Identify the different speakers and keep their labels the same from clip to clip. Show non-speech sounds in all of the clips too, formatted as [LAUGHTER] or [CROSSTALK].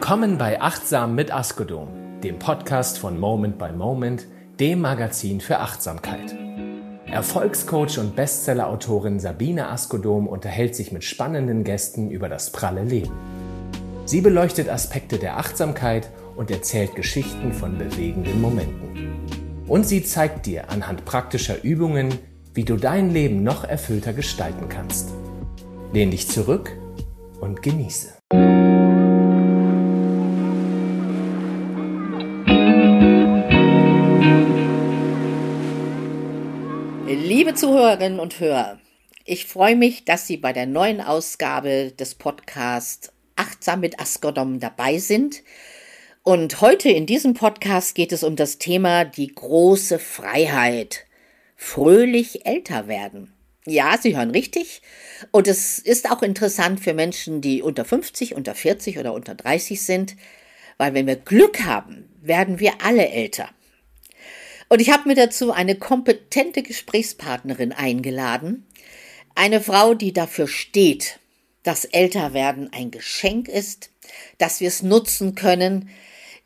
Speaker 1: Willkommen bei Achtsam mit Askodom, dem Podcast von Moment by Moment, dem Magazin für Achtsamkeit. Erfolgscoach und Bestsellerautorin Sabine Askodom unterhält sich mit spannenden Gästen über das pralle Leben. Sie beleuchtet Aspekte der Achtsamkeit und erzählt Geschichten von bewegenden Momenten. Und sie zeigt dir anhand praktischer Übungen, wie du dein Leben noch erfüllter gestalten kannst. Lehn dich zurück und genieße.
Speaker 2: Liebe Zuhörerinnen und Hörer, ich freue mich, dass Sie bei der neuen Ausgabe des Podcasts Achtsam mit Askodom dabei sind. Und heute in diesem Podcast geht es um das Thema die große Freiheit. Fröhlich älter werden. Ja, Sie hören richtig. Und es ist auch interessant für Menschen, die unter 50, unter 40 oder unter 30 sind, weil wenn wir Glück haben, werden wir alle älter. Und ich habe mir dazu eine kompetente Gesprächspartnerin eingeladen. Eine Frau, die dafür steht, dass Älterwerden ein Geschenk ist, dass wir es nutzen können.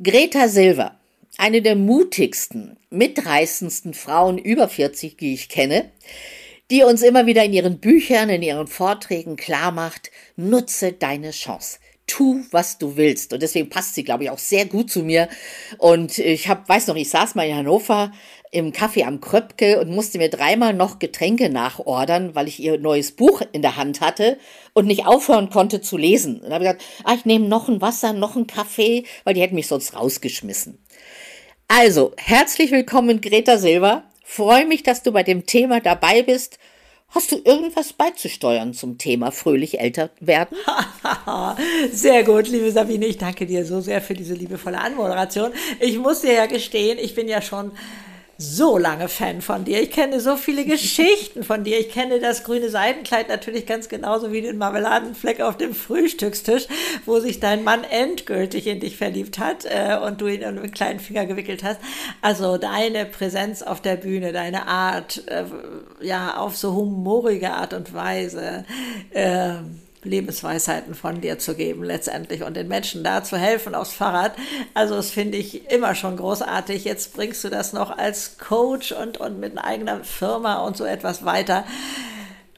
Speaker 2: Greta Silver, eine der mutigsten, mitreißendsten Frauen über 40, die ich kenne, die uns immer wieder in ihren Büchern, in ihren Vorträgen klar macht, nutze deine Chance tu, was du willst. Und deswegen passt sie, glaube ich, auch sehr gut zu mir. Und ich hab, weiß noch, ich saß mal in Hannover im Café am Kröpke und musste mir dreimal noch Getränke nachordern, weil ich ihr neues Buch in der Hand hatte und nicht aufhören konnte zu lesen. Und habe gesagt, ah, ich nehme noch ein Wasser, noch ein Kaffee, weil die hätten mich sonst rausgeschmissen. Also, herzlich willkommen, Greta Silber. Freue mich, dass du bei dem Thema dabei bist Hast du irgendwas beizusteuern zum Thema fröhlich älter werden? [LAUGHS]
Speaker 3: sehr gut, liebe Sabine. Ich danke dir so sehr für diese liebevolle Anmoderation. Ich muss dir ja gestehen, ich bin ja schon so lange Fan von dir. Ich kenne so viele [LAUGHS] Geschichten von dir. Ich kenne das grüne Seidenkleid natürlich ganz genauso wie den Marmeladenfleck auf dem Frühstückstisch, wo sich dein Mann endgültig in dich verliebt hat äh, und du ihn um den kleinen Finger gewickelt hast. Also deine Präsenz auf der Bühne, deine Art, äh, ja, auf so humorige Art und Weise. Äh, Lebensweisheiten von dir zu geben letztendlich und den Menschen da zu helfen aufs Fahrrad. Also das finde ich immer schon großartig. Jetzt bringst du das noch als Coach und, und mit einer eigenen Firma und so etwas weiter.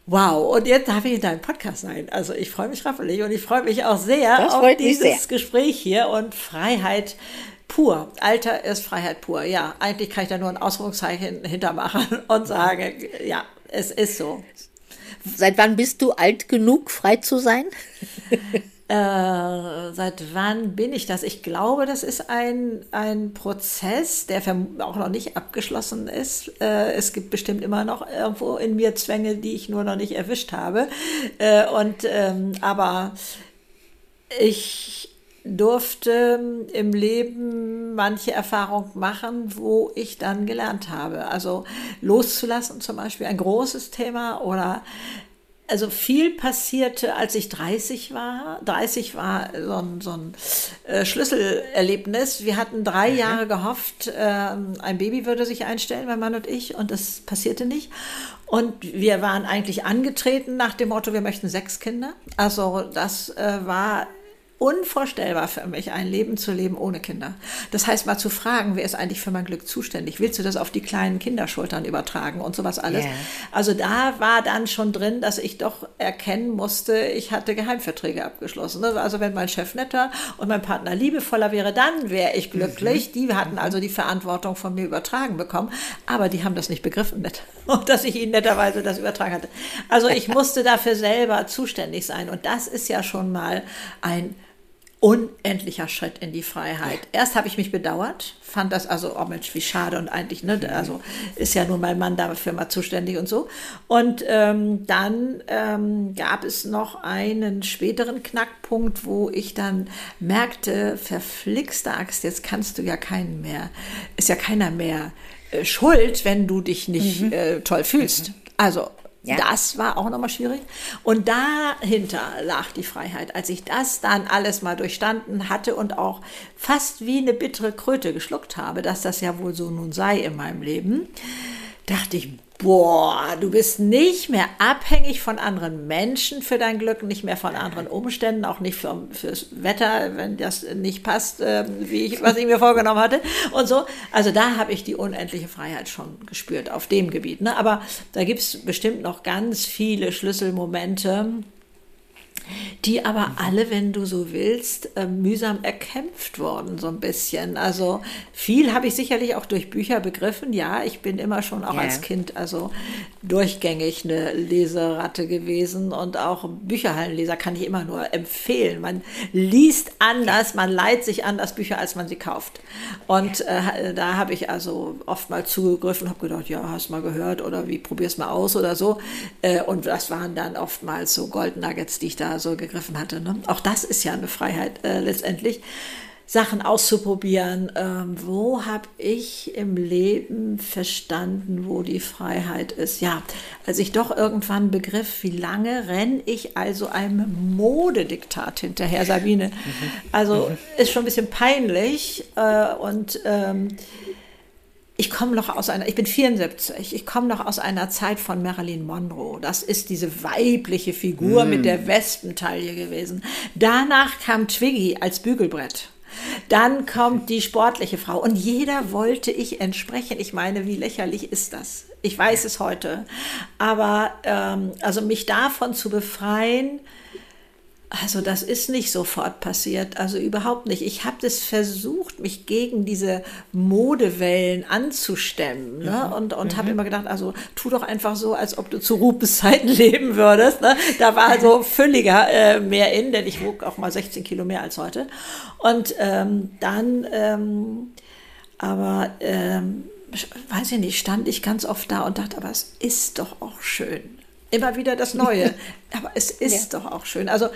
Speaker 3: Wow, und jetzt darf ich in deinem Podcast sein. Also ich freue mich rappelig und ich freue mich auch sehr
Speaker 2: das
Speaker 3: auf dieses
Speaker 2: sehr.
Speaker 3: Gespräch hier und Freiheit pur. Alter ist Freiheit pur. Ja, eigentlich kann ich da nur ein Ausrufungszeichen hintermachen und sagen, ja, es ist so.
Speaker 2: Seit wann bist du alt genug, frei zu sein? [LAUGHS]
Speaker 3: Äh, seit wann bin ich das? Ich glaube, das ist ein, ein Prozess, der auch noch nicht abgeschlossen ist. Äh, es gibt bestimmt immer noch irgendwo in mir Zwänge, die ich nur noch nicht erwischt habe. Äh, und ähm, aber ich durfte im Leben manche Erfahrungen machen, wo ich dann gelernt habe. Also loszulassen zum Beispiel ein großes Thema oder also viel passierte, als ich 30 war. 30 war so ein, so ein äh, Schlüsselerlebnis. Wir hatten drei mhm. Jahre gehofft, äh, ein Baby würde sich einstellen, mein Mann und ich, und das passierte nicht. Und wir waren eigentlich angetreten nach dem Motto, wir möchten sechs Kinder. Also das äh, war unvorstellbar für mich, ein Leben zu leben ohne Kinder. Das heißt, mal zu fragen, wer ist eigentlich für mein Glück zuständig? Willst du das auf die kleinen Kinderschultern übertragen und sowas alles? Yeah. Also da war dann schon drin, dass ich doch erkennen musste, ich hatte Geheimverträge abgeschlossen. Ne? Also wenn mein Chef netter und mein Partner liebevoller wäre, dann wäre ich glücklich. Mhm. Die hatten also die Verantwortung von mir übertragen bekommen, aber die haben das nicht begriffen. [LAUGHS] Und dass ich ihnen netterweise das übertragen hatte. Also ich musste dafür selber zuständig sein. Und das ist ja schon mal ein unendlicher Schritt in die Freiheit. Erst habe ich mich bedauert, fand das also, oh Mensch, wie schade und eigentlich, ne, also ist ja nun mein Mann dafür mal zuständig und so. Und ähm, dann ähm, gab es noch einen späteren Knackpunkt, wo ich dann merkte, verflixte Axt, jetzt kannst du ja keinen mehr, ist ja keiner mehr äh, schuld, wenn du dich nicht mhm. äh, toll fühlst. Mhm. Also ja. Das war auch nochmal schwierig. Und dahinter lag die Freiheit. Als ich das dann alles mal durchstanden hatte und auch fast wie eine bittere Kröte geschluckt habe, dass das ja wohl so nun sei in meinem Leben, dachte ich, boah, du bist nicht mehr abhängig von anderen Menschen für dein Glück, nicht mehr von anderen Umständen, auch nicht für, fürs Wetter, wenn das nicht passt, äh, wie ich, was ich mir vorgenommen hatte und so. Also da habe ich die unendliche Freiheit schon gespürt auf dem Gebiet. Ne? Aber da gibt es bestimmt noch ganz viele Schlüsselmomente die aber alle, wenn du so willst, äh, mühsam erkämpft worden, so ein bisschen. Also viel habe ich sicherlich auch durch Bücher begriffen. Ja, ich bin immer schon auch yeah. als Kind also durchgängig eine Leseratte gewesen und auch Bücherhallenleser kann ich immer nur empfehlen. Man liest anders, man leiht sich anders Bücher, als man sie kauft. Und äh, da habe ich also oft mal zugegriffen, habe gedacht, ja, hast mal gehört oder wie probier's mal aus oder so. Äh, und das waren dann oftmals so Gold Nuggets, die ich da so gegriffen hatte. Ne? Auch das ist ja eine Freiheit äh, letztendlich. Sachen auszuprobieren. Ähm, wo habe ich im Leben verstanden, wo die Freiheit ist? Ja, als ich doch irgendwann begriff, wie lange renne ich also einem Modediktat hinterher, Sabine. Mhm. Also mhm. ist schon ein bisschen peinlich äh, und ähm, ich komme noch aus einer, ich bin 74, ich komme noch aus einer Zeit von Marilyn Monroe. Das ist diese weibliche Figur mm. mit der Wespentaille gewesen. Danach kam Twiggy als Bügelbrett. Dann kommt die sportliche Frau und jeder wollte ich entsprechen. Ich meine, wie lächerlich ist das? Ich weiß es heute. Aber ähm, also mich davon zu befreien, also das ist nicht sofort passiert, also überhaupt nicht. Ich habe das versucht, mich gegen diese Modewellen anzustemmen ne? Mhm. und, und mhm. habe immer gedacht, also tu doch einfach so, als ob du zu Rupes Zeiten [LAUGHS] leben würdest. Ne? Da war so völliger äh, mehr in, denn ich wog auch mal 16 Kilo mehr als heute. Und ähm, dann, ähm, aber ähm, weiß ich nicht, stand ich ganz oft da und dachte, aber es ist doch auch schön immer wieder das Neue. [LAUGHS] Aber es ist ja. doch auch schön. Also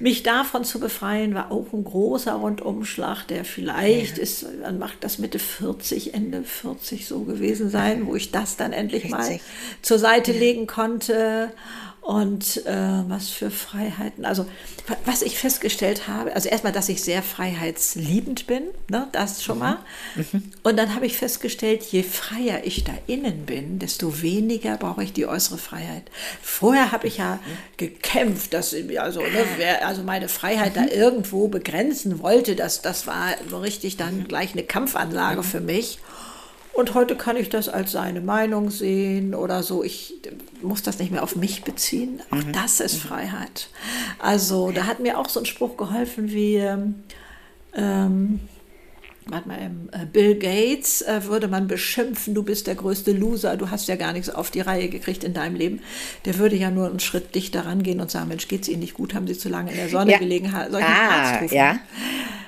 Speaker 3: mich davon zu befreien, war auch ein großer Rundumschlag, der vielleicht ja. ist, man macht das Mitte 40, Ende 40 so gewesen sein, wo ich das dann endlich 40. mal zur Seite legen konnte und äh, was für Freiheiten. Also was ich festgestellt habe, also erstmal, dass ich sehr freiheitsliebend bin, ne, das schon mal. Mhm. Und dann habe ich festgestellt, je freier ich da innen bin, desto weniger brauche ich die äußere Freiheit. Vorher habe ich ja gekämpft, dass also, ne, wer also meine Freiheit mhm. da irgendwo begrenzen wollte, das, das war so richtig dann mhm. gleich eine Kampfanlage mhm. für mich. Und heute kann ich das als seine Meinung sehen oder so. Ich muss das nicht mehr auf mich beziehen. Auch mhm. das ist mhm. Freiheit. Also da hat mir auch so ein Spruch geholfen wie, ähm, warte mal, ähm, äh, Bill Gates äh, würde man beschimpfen, du bist der größte Loser, du hast ja gar nichts auf die Reihe gekriegt in deinem Leben. Der würde ja nur einen Schritt dichter rangehen und sagen, Mensch, geht's Ihnen nicht gut, haben Sie zu lange in der Sonne
Speaker 2: ja.
Speaker 3: gelegen, solchen
Speaker 2: ah, Arzt. Ja.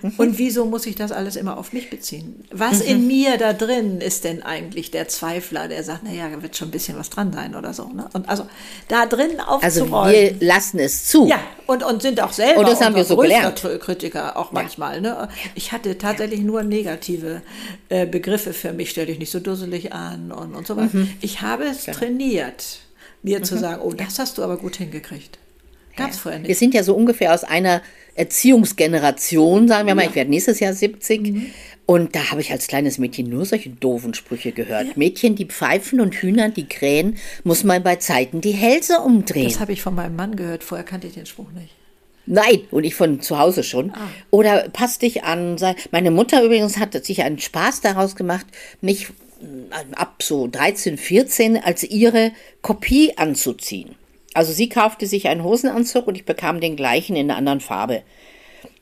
Speaker 3: Mhm. Und wieso muss ich das alles immer auf mich beziehen? Was mhm. in mir da drin ist denn eigentlich der Zweifler, der sagt, naja, da wird schon ein bisschen was dran sein oder so. Ne? Und also da drin aufzuräumen.
Speaker 2: Also wir lassen es zu.
Speaker 3: Ja, und, und sind auch selber
Speaker 2: und das haben wir so gelernt.
Speaker 3: Kritiker auch manchmal. Ne? Ich hatte tatsächlich nur negative äh, Begriffe für mich, stell dich nicht so dusselig an und, und so weiter. Mhm. Ich habe es genau. trainiert, mir mhm. zu sagen, oh, das hast du aber gut hingekriegt. Ganz vorher nicht.
Speaker 2: Wir sind ja so ungefähr aus einer Erziehungsgeneration, sagen wir mal, ja. ich werde nächstes Jahr 70. Mhm. Und da habe ich als kleines Mädchen nur solche doofen Sprüche gehört. Ja. Mädchen, die pfeifen und Hühner, die krähen, muss man bei Zeiten die Hälse umdrehen. Das
Speaker 3: habe ich von meinem Mann gehört. Vorher kannte ich den Spruch nicht.
Speaker 2: Nein, und ich von zu Hause schon. Ah. Oder passt dich an. Meine Mutter übrigens hat sich einen Spaß daraus gemacht, mich äh, ab so 13, 14 als ihre Kopie anzuziehen. Also sie kaufte sich einen Hosenanzug und ich bekam den gleichen in einer anderen Farbe.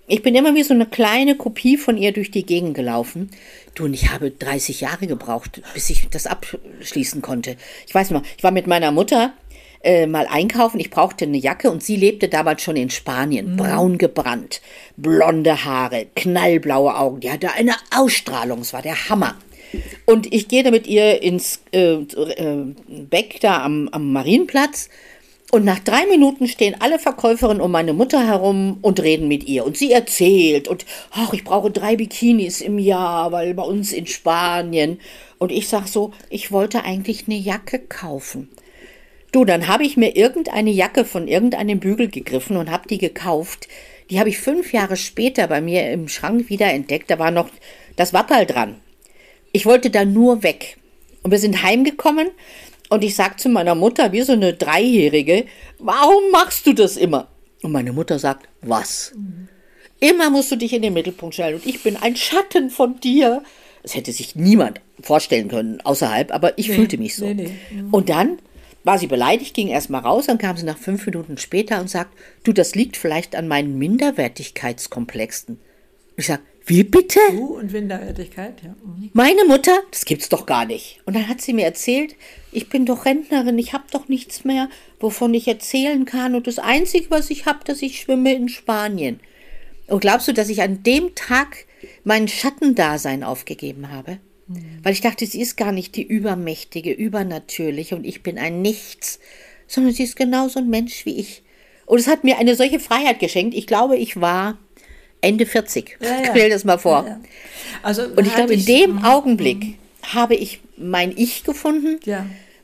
Speaker 2: Ich bin immer wie so eine kleine Kopie von ihr durch die Gegend gelaufen. Du, und ich habe 30 Jahre gebraucht, bis ich das abschließen konnte. Ich weiß noch, ich war mit meiner Mutter äh, mal einkaufen. Ich brauchte eine Jacke und sie lebte damals schon in Spanien. Mhm. Braun gebrannt, blonde Haare, knallblaue Augen. Die hatte eine Ausstrahlung. Es war der Hammer. Und ich gehe da mit ihr ins äh, äh, Beck da am, am Marienplatz und nach drei Minuten stehen alle Verkäuferinnen um meine Mutter herum und reden mit ihr. Und sie erzählt und, ach, ich brauche drei Bikinis im Jahr, weil bei uns in Spanien. Und ich sag so, ich wollte eigentlich eine Jacke kaufen. Du, dann habe ich mir irgendeine Jacke von irgendeinem Bügel gegriffen und habe die gekauft. Die habe ich fünf Jahre später bei mir im Schrank wieder entdeckt. Da war noch das Wapperl dran. Ich wollte da nur weg. Und wir sind heimgekommen Und ich sag zu meiner Mutter, wie so eine Dreijährige, warum machst du das immer? Und meine Mutter sagt, was? Immer musst du dich in den Mittelpunkt stellen und ich bin ein Schatten von dir. Das hätte sich niemand vorstellen können außerhalb, aber ich fühlte mich so.
Speaker 3: nee, nee.
Speaker 2: Und dann war sie beleidigt, ging erst mal raus, dann kam sie nach fünf Minuten später und sagt, du, das liegt vielleicht an meinen Minderwertigkeitskomplexen. Ich sag, wie bitte?
Speaker 3: Du und Minderwertigkeit, ja. Mhm.
Speaker 2: Meine Mutter? Das gibt's doch gar nicht. Und dann hat sie mir erzählt, ich bin doch Rentnerin, ich habe doch nichts mehr, wovon ich erzählen kann. Und das Einzige, was ich habe, dass ich schwimme in Spanien. Und glaubst du, dass ich an dem Tag mein Schattendasein aufgegeben habe? Weil ich dachte, sie ist gar nicht die Übermächtige, Übernatürliche und ich bin ein Nichts, sondern sie ist genauso ein Mensch wie ich. Und es hat mir eine solche Freiheit geschenkt. Ich glaube, ich war Ende 40.
Speaker 3: Ja, ja.
Speaker 2: Stell das mal vor.
Speaker 3: Ja. Also,
Speaker 2: Und ich glaube, in dem Augenblick habe ich mein Ich gefunden,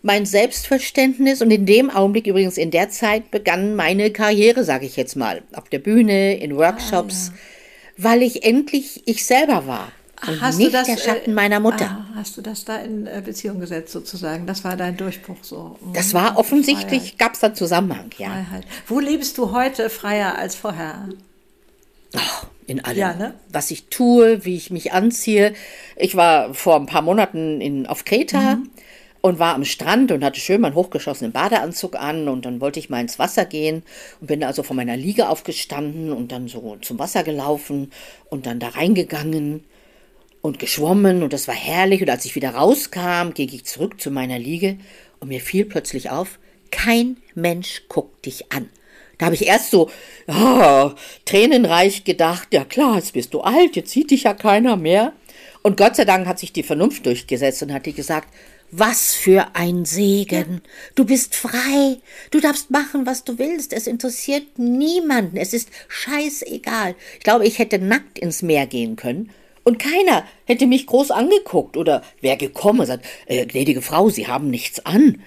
Speaker 2: mein Selbstverständnis und in dem Augenblick, übrigens in der Zeit, begann meine Karriere, sage ich jetzt mal, auf der Bühne, in Workshops, weil ich endlich ich selber war. Und
Speaker 3: Hast
Speaker 2: nicht
Speaker 3: du das,
Speaker 2: der Schatten
Speaker 3: äh,
Speaker 2: meiner Mutter.
Speaker 3: Ah, hast du das da in äh, Beziehung gesetzt sozusagen? Das war dein Durchbruch so. Mhm.
Speaker 2: Das war offensichtlich, gab es da Zusammenhang, ja.
Speaker 3: Freiheit. Wo lebst du heute freier als vorher?
Speaker 2: Ach, in allem.
Speaker 3: Ja, ne?
Speaker 2: Was ich tue, wie ich mich anziehe. Ich war vor ein paar Monaten in, auf Kreta
Speaker 3: Mhm.
Speaker 2: und war am Strand und hatte schön meinen hochgeschossenen Badeanzug an und dann wollte ich mal ins Wasser gehen und bin also von meiner Liege aufgestanden und dann so zum Wasser gelaufen und dann da reingegangen und geschwommen und das war herrlich und als ich wieder rauskam, ging ich zurück zu meiner Liege und mir fiel plötzlich auf, kein Mensch guckt dich an. Da habe ich erst so ah, tränenreich gedacht, ja klar, jetzt bist du alt, jetzt sieht dich ja keiner mehr. Und Gott sei Dank hat sich die Vernunft durchgesetzt und hat die gesagt, was für ein Segen. Du bist frei. Du darfst machen, was du willst. Es interessiert niemanden. Es ist scheißegal. Ich glaube, ich hätte nackt ins Meer gehen können und keiner hätte mich groß angeguckt oder wäre gekommen und sagt, äh, gnädige Frau, Sie haben nichts an.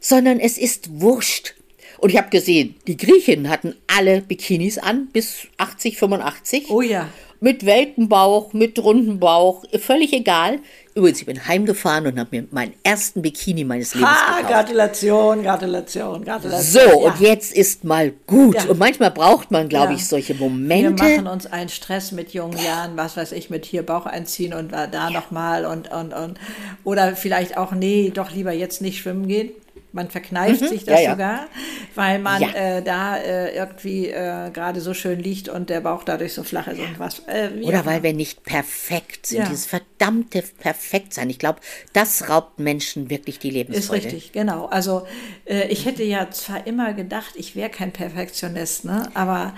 Speaker 2: Sondern es ist wurscht. Und ich habe gesehen, die Griechinnen hatten alle Bikinis an, bis 80, 85.
Speaker 3: Oh ja.
Speaker 2: Mit Weltenbauch, mit runden Bauch, völlig egal. Übrigens, ich bin heimgefahren und habe mir meinen ersten Bikini meines Lebens
Speaker 3: Ha,
Speaker 2: gekauft.
Speaker 3: Gratulation, Gratulation, Gratulation.
Speaker 2: So,
Speaker 3: Ja.
Speaker 2: und jetzt ist mal gut.
Speaker 3: Ja.
Speaker 2: Und manchmal braucht man, glaube
Speaker 3: Ja.
Speaker 2: ich, solche
Speaker 3: Wir
Speaker 2: Momente.
Speaker 3: machen uns einen Stress mit jungen Jahren, was weiß ich, mit hier Bauch einziehen und da ja. nochmal und, und, und. Oder vielleicht auch, nee, doch lieber jetzt nicht schwimmen gehen. Man verkneift sich das
Speaker 2: Mhm. Ja, ja.
Speaker 3: sogar, weil man
Speaker 2: Ja.
Speaker 3: äh, da äh, irgendwie äh, gerade so schön liegt und der Bauch dadurch so flach ist und was. Äh,
Speaker 2: Oder weil wir nicht perfekt sind. Dieses verdammte Perfektsein. Ich glaube, das raubt Menschen wirklich die
Speaker 3: Ist
Speaker 2: Lebensfreude.
Speaker 3: richtig, genau. Also äh, ich hätte ja zwar immer gedacht, ich wäre kein Perfektionist, ne? aber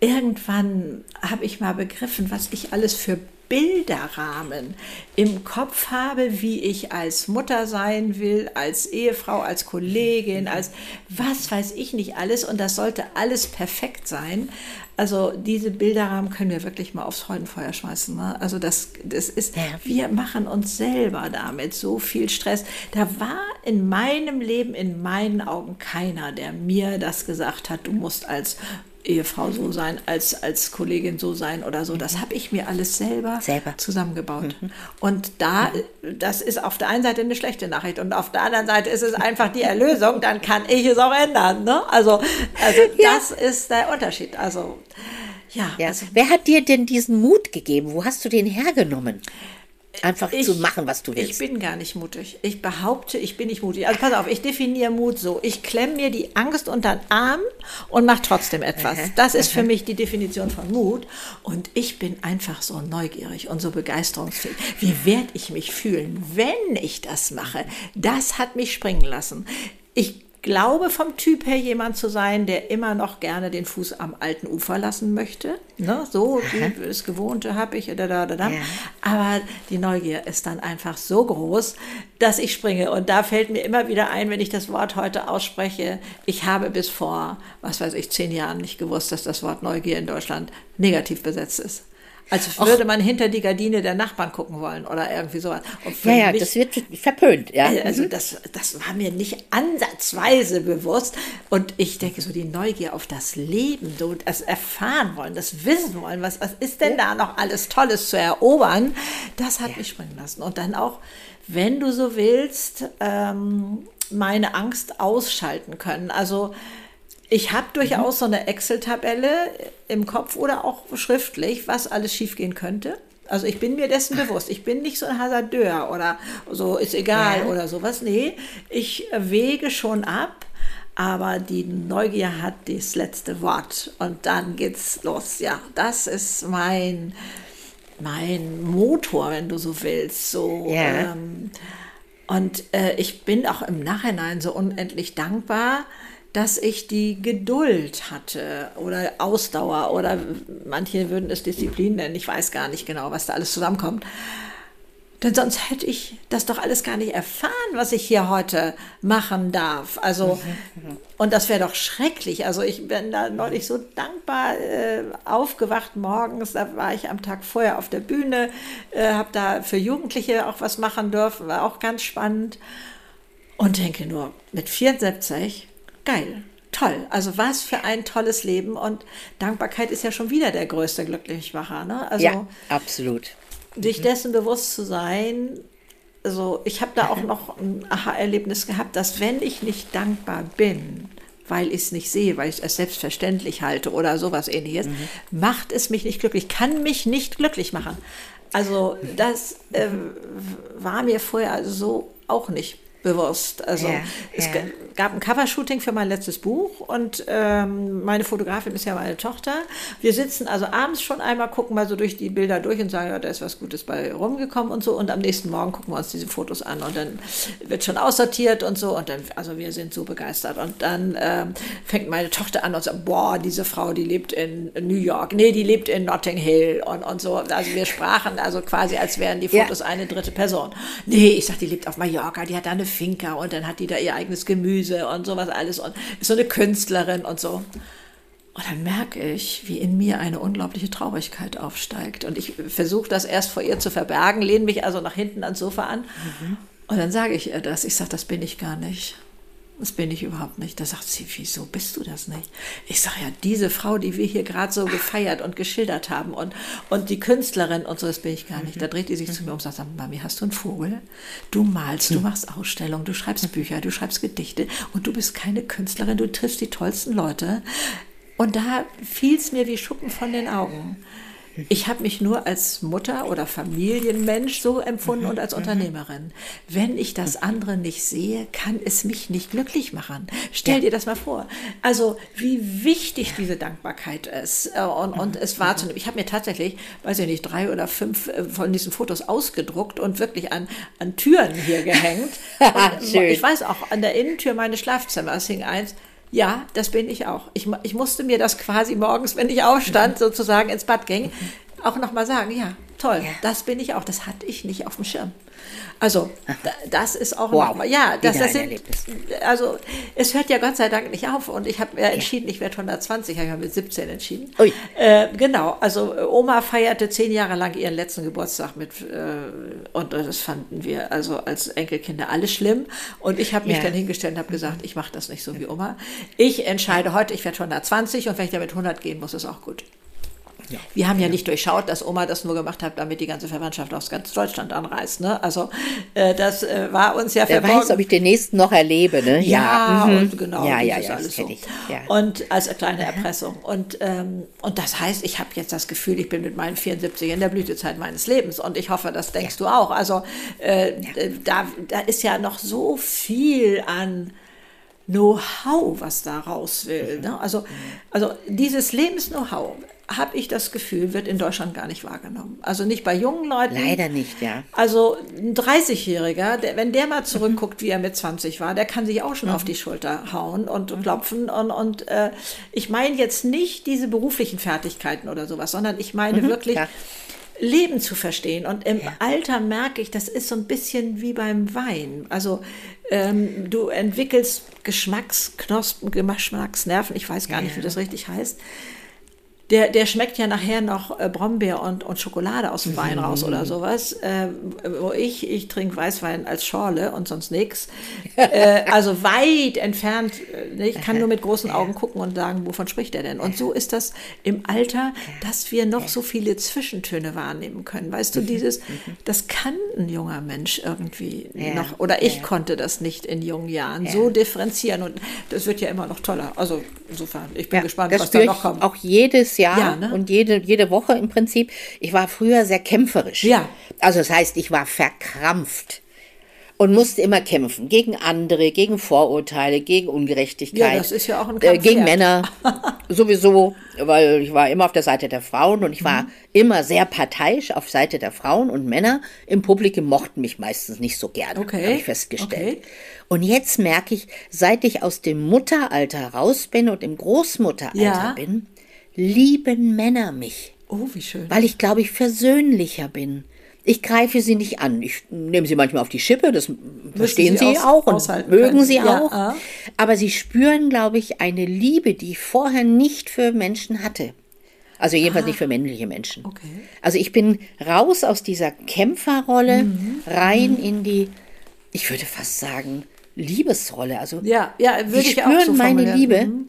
Speaker 3: irgendwann habe ich mal begriffen, was ich alles für Bilderrahmen im Kopf habe, wie ich als Mutter sein will, als Ehefrau, als Kollegin, als was weiß ich nicht alles. Und das sollte alles perfekt sein. Also diese Bilderrahmen können wir wirklich mal aufs Freudenfeuer schmeißen. Ne? Also das, das ist,
Speaker 2: Ja.
Speaker 3: wir machen uns selber damit so viel Stress. Da war in meinem Leben, in meinen Augen keiner, der mir das gesagt hat, du musst als Ehefrau so sein, als, als Kollegin so sein oder so. Das habe ich mir alles selber,
Speaker 2: Selber.
Speaker 3: zusammengebaut. Und da, das ist auf der einen Seite eine schlechte Nachricht und auf der anderen Seite ist es einfach die Erlösung, dann kann ich es auch ändern. Ne? Also, also
Speaker 2: Ja.
Speaker 3: das ist der Unterschied. Also, ja,
Speaker 2: Ja.
Speaker 3: also
Speaker 2: Wer hat dir denn diesen Mut gegeben? Wo hast du den hergenommen? Einfach
Speaker 3: Ich-
Speaker 2: zu machen, was du
Speaker 3: Ich
Speaker 2: willst.
Speaker 3: bin gar nicht mutig. Ich behaupte, ich bin nicht mutig. Also pass auf, ich definiere Mut so. Ich klemme mir die Angst unter den Arm und mache trotzdem etwas. Das ist für mich die Definition von Mut. Und ich bin einfach so neugierig und so begeisterungsfähig. Wie werde ich mich fühlen, wenn ich das mache? Das hat mich springen lassen. Ich glaube vom Typ her jemand zu sein, der immer noch gerne den Fuß am alten Ufer lassen möchte. Ne? So wie das Gewohnte habe ich. Da, da, da, da.
Speaker 2: Ja.
Speaker 3: Aber die Neugier ist dann einfach so groß, dass ich springe. Und da fällt mir immer wieder ein, wenn ich das Wort heute ausspreche, ich habe bis vor, was weiß ich, zehn Jahren nicht gewusst, dass das Wort Neugier in Deutschland negativ besetzt ist. Als würde man hinter die Gardine der Nachbarn gucken wollen oder irgendwie sowas.
Speaker 2: Ja, ja,
Speaker 3: mich-
Speaker 2: das wird verpönt. Ja.
Speaker 3: also das, das war mir nicht ansatzweise bewusst. Und ich denke so, die Neugier auf das Leben, so das erfahren wollen, das wissen wollen, was, was ist denn da noch alles Tolles zu erobern, das hat mich springen lassen. Und dann auch wenn du so willst, ähm, meine Angst ausschalten können. Also ich habe durchaus so eine Excel-Tabelle im Kopf oder auch schriftlich, was alles schiefgehen könnte. Also ich bin mir dessen bewusst. Ich bin nicht so ein Hasardeur oder so ist egal ja. oder sowas. Nee, ich wege schon ab, aber die Neugier hat das letzte Wort und dann geht's los. Ja, das ist mein mein Motor, wenn du so willst. So. Ja. Ähm, und äh, ich bin auch im Nachhinein so unendlich dankbar, dass ich die Geduld hatte oder Ausdauer oder manche würden es Disziplin nennen. Ich weiß gar nicht genau, was da alles zusammenkommt. Denn sonst hätte ich das doch alles gar nicht erfahren, was ich hier heute machen darf. Also, und das wäre doch schrecklich. Also, ich bin da neulich so dankbar äh, aufgewacht morgens. Da war ich am Tag vorher auf der Bühne, äh, habe da für Jugendliche auch was machen dürfen, war auch ganz spannend. Und denke nur, mit 74, geil, toll. Also was für ein tolles Leben und Dankbarkeit ist ja schon wieder der größte Glücklichmacher. Ne? Also,
Speaker 2: ja, absolut
Speaker 3: sich dessen bewusst zu sein, also ich habe da auch [LAUGHS] noch ein Aha-Erlebnis gehabt, dass wenn ich nicht dankbar bin, weil ich es nicht sehe, weil ich es selbstverständlich halte oder sowas ähnliches, mhm. macht es mich nicht glücklich, kann mich nicht glücklich machen. Also das äh, war mir vorher so auch nicht bewusst. Also ja, es ja. gab ein Covershooting für mein letztes Buch und ähm, meine Fotografin ist ja meine Tochter. Wir sitzen also abends schon einmal, gucken mal so durch die Bilder durch und sagen, ja, da ist was Gutes bei rumgekommen und so. Und am nächsten Morgen gucken wir uns diese Fotos an und dann wird schon aussortiert und so. Und dann, also wir sind so begeistert. Und dann ähm, fängt meine Tochter an und sagt, boah, diese Frau, die lebt in New York. Nee, die lebt in Notting Hill und, und so. Also wir sprachen also quasi, als wären die Fotos ja. eine dritte Person. Nee, ich sag, die lebt auf Mallorca, die hat da eine Finca und dann hat die da ihr eigenes Gemüse und sowas alles und ist so eine Künstlerin und so. Und dann merke ich, wie in mir eine unglaubliche Traurigkeit aufsteigt. Und ich versuche das erst vor ihr zu verbergen, lehne mich also nach hinten ans Sofa an. Mhm. Und dann sage ich ihr das. Ich sage, das bin ich gar nicht. Das bin ich überhaupt nicht. Da sagt sie, wieso bist du das nicht? Ich sage ja, diese Frau, die wir hier gerade so gefeiert und geschildert haben und, und die Künstlerin und so, das bin ich gar nicht. Da dreht die sich zu mir um und sagt, Mami, hast du einen Vogel? Du malst, du machst Ausstellungen, du schreibst Bücher, du schreibst Gedichte und du bist keine Künstlerin, du triffst die tollsten Leute. Und da fiel es mir wie Schuppen von den Augen. Ich habe mich nur als Mutter oder Familienmensch so empfunden und als Unternehmerin. Wenn ich das andere nicht sehe, kann es mich nicht glücklich machen. Stell dir das mal vor. Also wie wichtig diese Dankbarkeit ist äh, und, und es wahrzunehmen. Ich habe mir tatsächlich, weiß ich nicht, drei oder fünf äh, von diesen Fotos ausgedruckt und wirklich an, an Türen hier gehängt. [LAUGHS] ich weiß auch, an der Innentür meines Schlafzimmers hing eins ja, das bin ich auch. Ich, ich musste mir das quasi morgens, wenn ich aufstand, sozusagen ins Bad ging, auch nochmal sagen, ja, toll, ja. das bin ich auch. Das hatte ich nicht auf dem Schirm. Also, das ist auch wow. nochmal, ja, das, das sind, also, es hört ja Gott sei Dank nicht auf und ich habe mir ja. entschieden, ich werde 120, habe ich mit 17 entschieden. Äh, genau, also Oma feierte zehn Jahre lang ihren letzten Geburtstag mit äh, und das fanden wir also als Enkelkinder alle schlimm und ich habe mich ja. dann hingestellt und habe gesagt, ich mache das nicht so wie Oma. Ich entscheide heute, ich werde 120 und wenn ich damit 100 gehen muss, ist auch gut. Ja. Wir haben ja, nicht durchschaut, dass Oma das nur gemacht hat, damit die ganze Verwandtschaft aus ganz Deutschland anreist. Ne? Also äh, das äh, war uns ja
Speaker 2: Wer verborgen. weiß, ob ich den nächsten noch erlebe. Ne?
Speaker 3: Ja, ja. Mhm. und genau. Ja, ja, ja, alles so. Und als kleine Erpressung. Und, ähm, und das heißt, ich habe jetzt das Gefühl, ich bin mit meinen 74 in der Blütezeit meines Lebens. Und ich hoffe, das denkst du auch. Also äh, da, da ist ja noch so viel an Know-how, was da raus will. Ne? Also, also dieses Lebens-Know-how habe ich das Gefühl, wird in Deutschland gar nicht wahrgenommen. Also nicht bei jungen Leuten.
Speaker 2: Leider nicht, ja.
Speaker 3: Also ein 30-Jähriger, wenn der mal zurückguckt, mhm. wie er mit 20 war, der kann sich auch schon mhm. auf die Schulter hauen und mhm. klopfen. Und, und äh, ich meine jetzt nicht diese beruflichen Fertigkeiten oder sowas, sondern ich meine mhm, wirklich. Klar. Leben zu verstehen. Und im ja. Alter merke ich, das ist so ein bisschen wie beim Wein. Also ähm, du entwickelst Geschmacksknospen, Geschmacksnerven, ich weiß gar ja. nicht, wie das richtig heißt der, der schmeckt ja nachher noch äh, Brombeer und, und Schokolade aus dem Wein raus oder sowas. Äh, wo ich, ich trinke Weißwein als Schorle und sonst nichts. Äh, also weit entfernt. äh, Ich kann nur mit großen Augen gucken und sagen, wovon spricht er denn? Und so ist das im Alter, dass wir noch so viele Zwischentöne wahrnehmen können. Weißt du, dieses, das kann ein junger Mensch irgendwie noch, oder ich konnte das nicht in jungen Jahren so differenzieren und das wird ja immer noch toller. Also insofern, ich bin gespannt, was da noch kommt.
Speaker 2: auch jedes Jahr
Speaker 3: Ja, ne?
Speaker 2: und jede, jede Woche im Prinzip. Ich war früher sehr kämpferisch.
Speaker 3: Ja.
Speaker 2: Also das heißt, ich war verkrampft und musste immer kämpfen. Gegen andere, gegen Vorurteile, gegen Ungerechtigkeit.
Speaker 3: Ja, das ist ja auch ein
Speaker 2: äh,
Speaker 3: Kampf
Speaker 2: Gegen
Speaker 3: wert.
Speaker 2: Männer [LAUGHS] sowieso, weil ich war immer auf der Seite der Frauen und ich war
Speaker 3: Mhm.
Speaker 2: immer sehr parteiisch auf Seite der Frauen und Männer im Publikum mochten mich meistens nicht so gerne,
Speaker 3: Okay,
Speaker 2: habe ich festgestellt.
Speaker 3: okay.
Speaker 2: Und jetzt merke ich, seit ich aus dem Mutteralter raus bin und im Großmutteralter
Speaker 3: Ja.
Speaker 2: bin, lieben Männer mich,
Speaker 3: Oh, wie schön.
Speaker 2: weil ich glaube ich versöhnlicher bin. Ich greife sie nicht an. Ich nehme sie manchmal auf die Schippe, das verstehen
Speaker 3: sie
Speaker 2: sie auch und mögen
Speaker 3: können.
Speaker 2: sie
Speaker 3: Ja,
Speaker 2: auch.
Speaker 3: ah.
Speaker 2: Aber sie spüren, glaube ich, eine Liebe, die ich vorher nicht für Menschen hatte. Also jedenfalls nicht für männliche Menschen.
Speaker 3: Ah. Okay.
Speaker 2: Also ich bin raus aus dieser Kämpferrolle,
Speaker 3: Mhm.
Speaker 2: rein in die, ich würde fast sagen, Liebesrolle. Also
Speaker 3: Ja, ja, würde ich auch
Speaker 2: spüren
Speaker 3: so
Speaker 2: meine. Liebe.
Speaker 3: Mhm.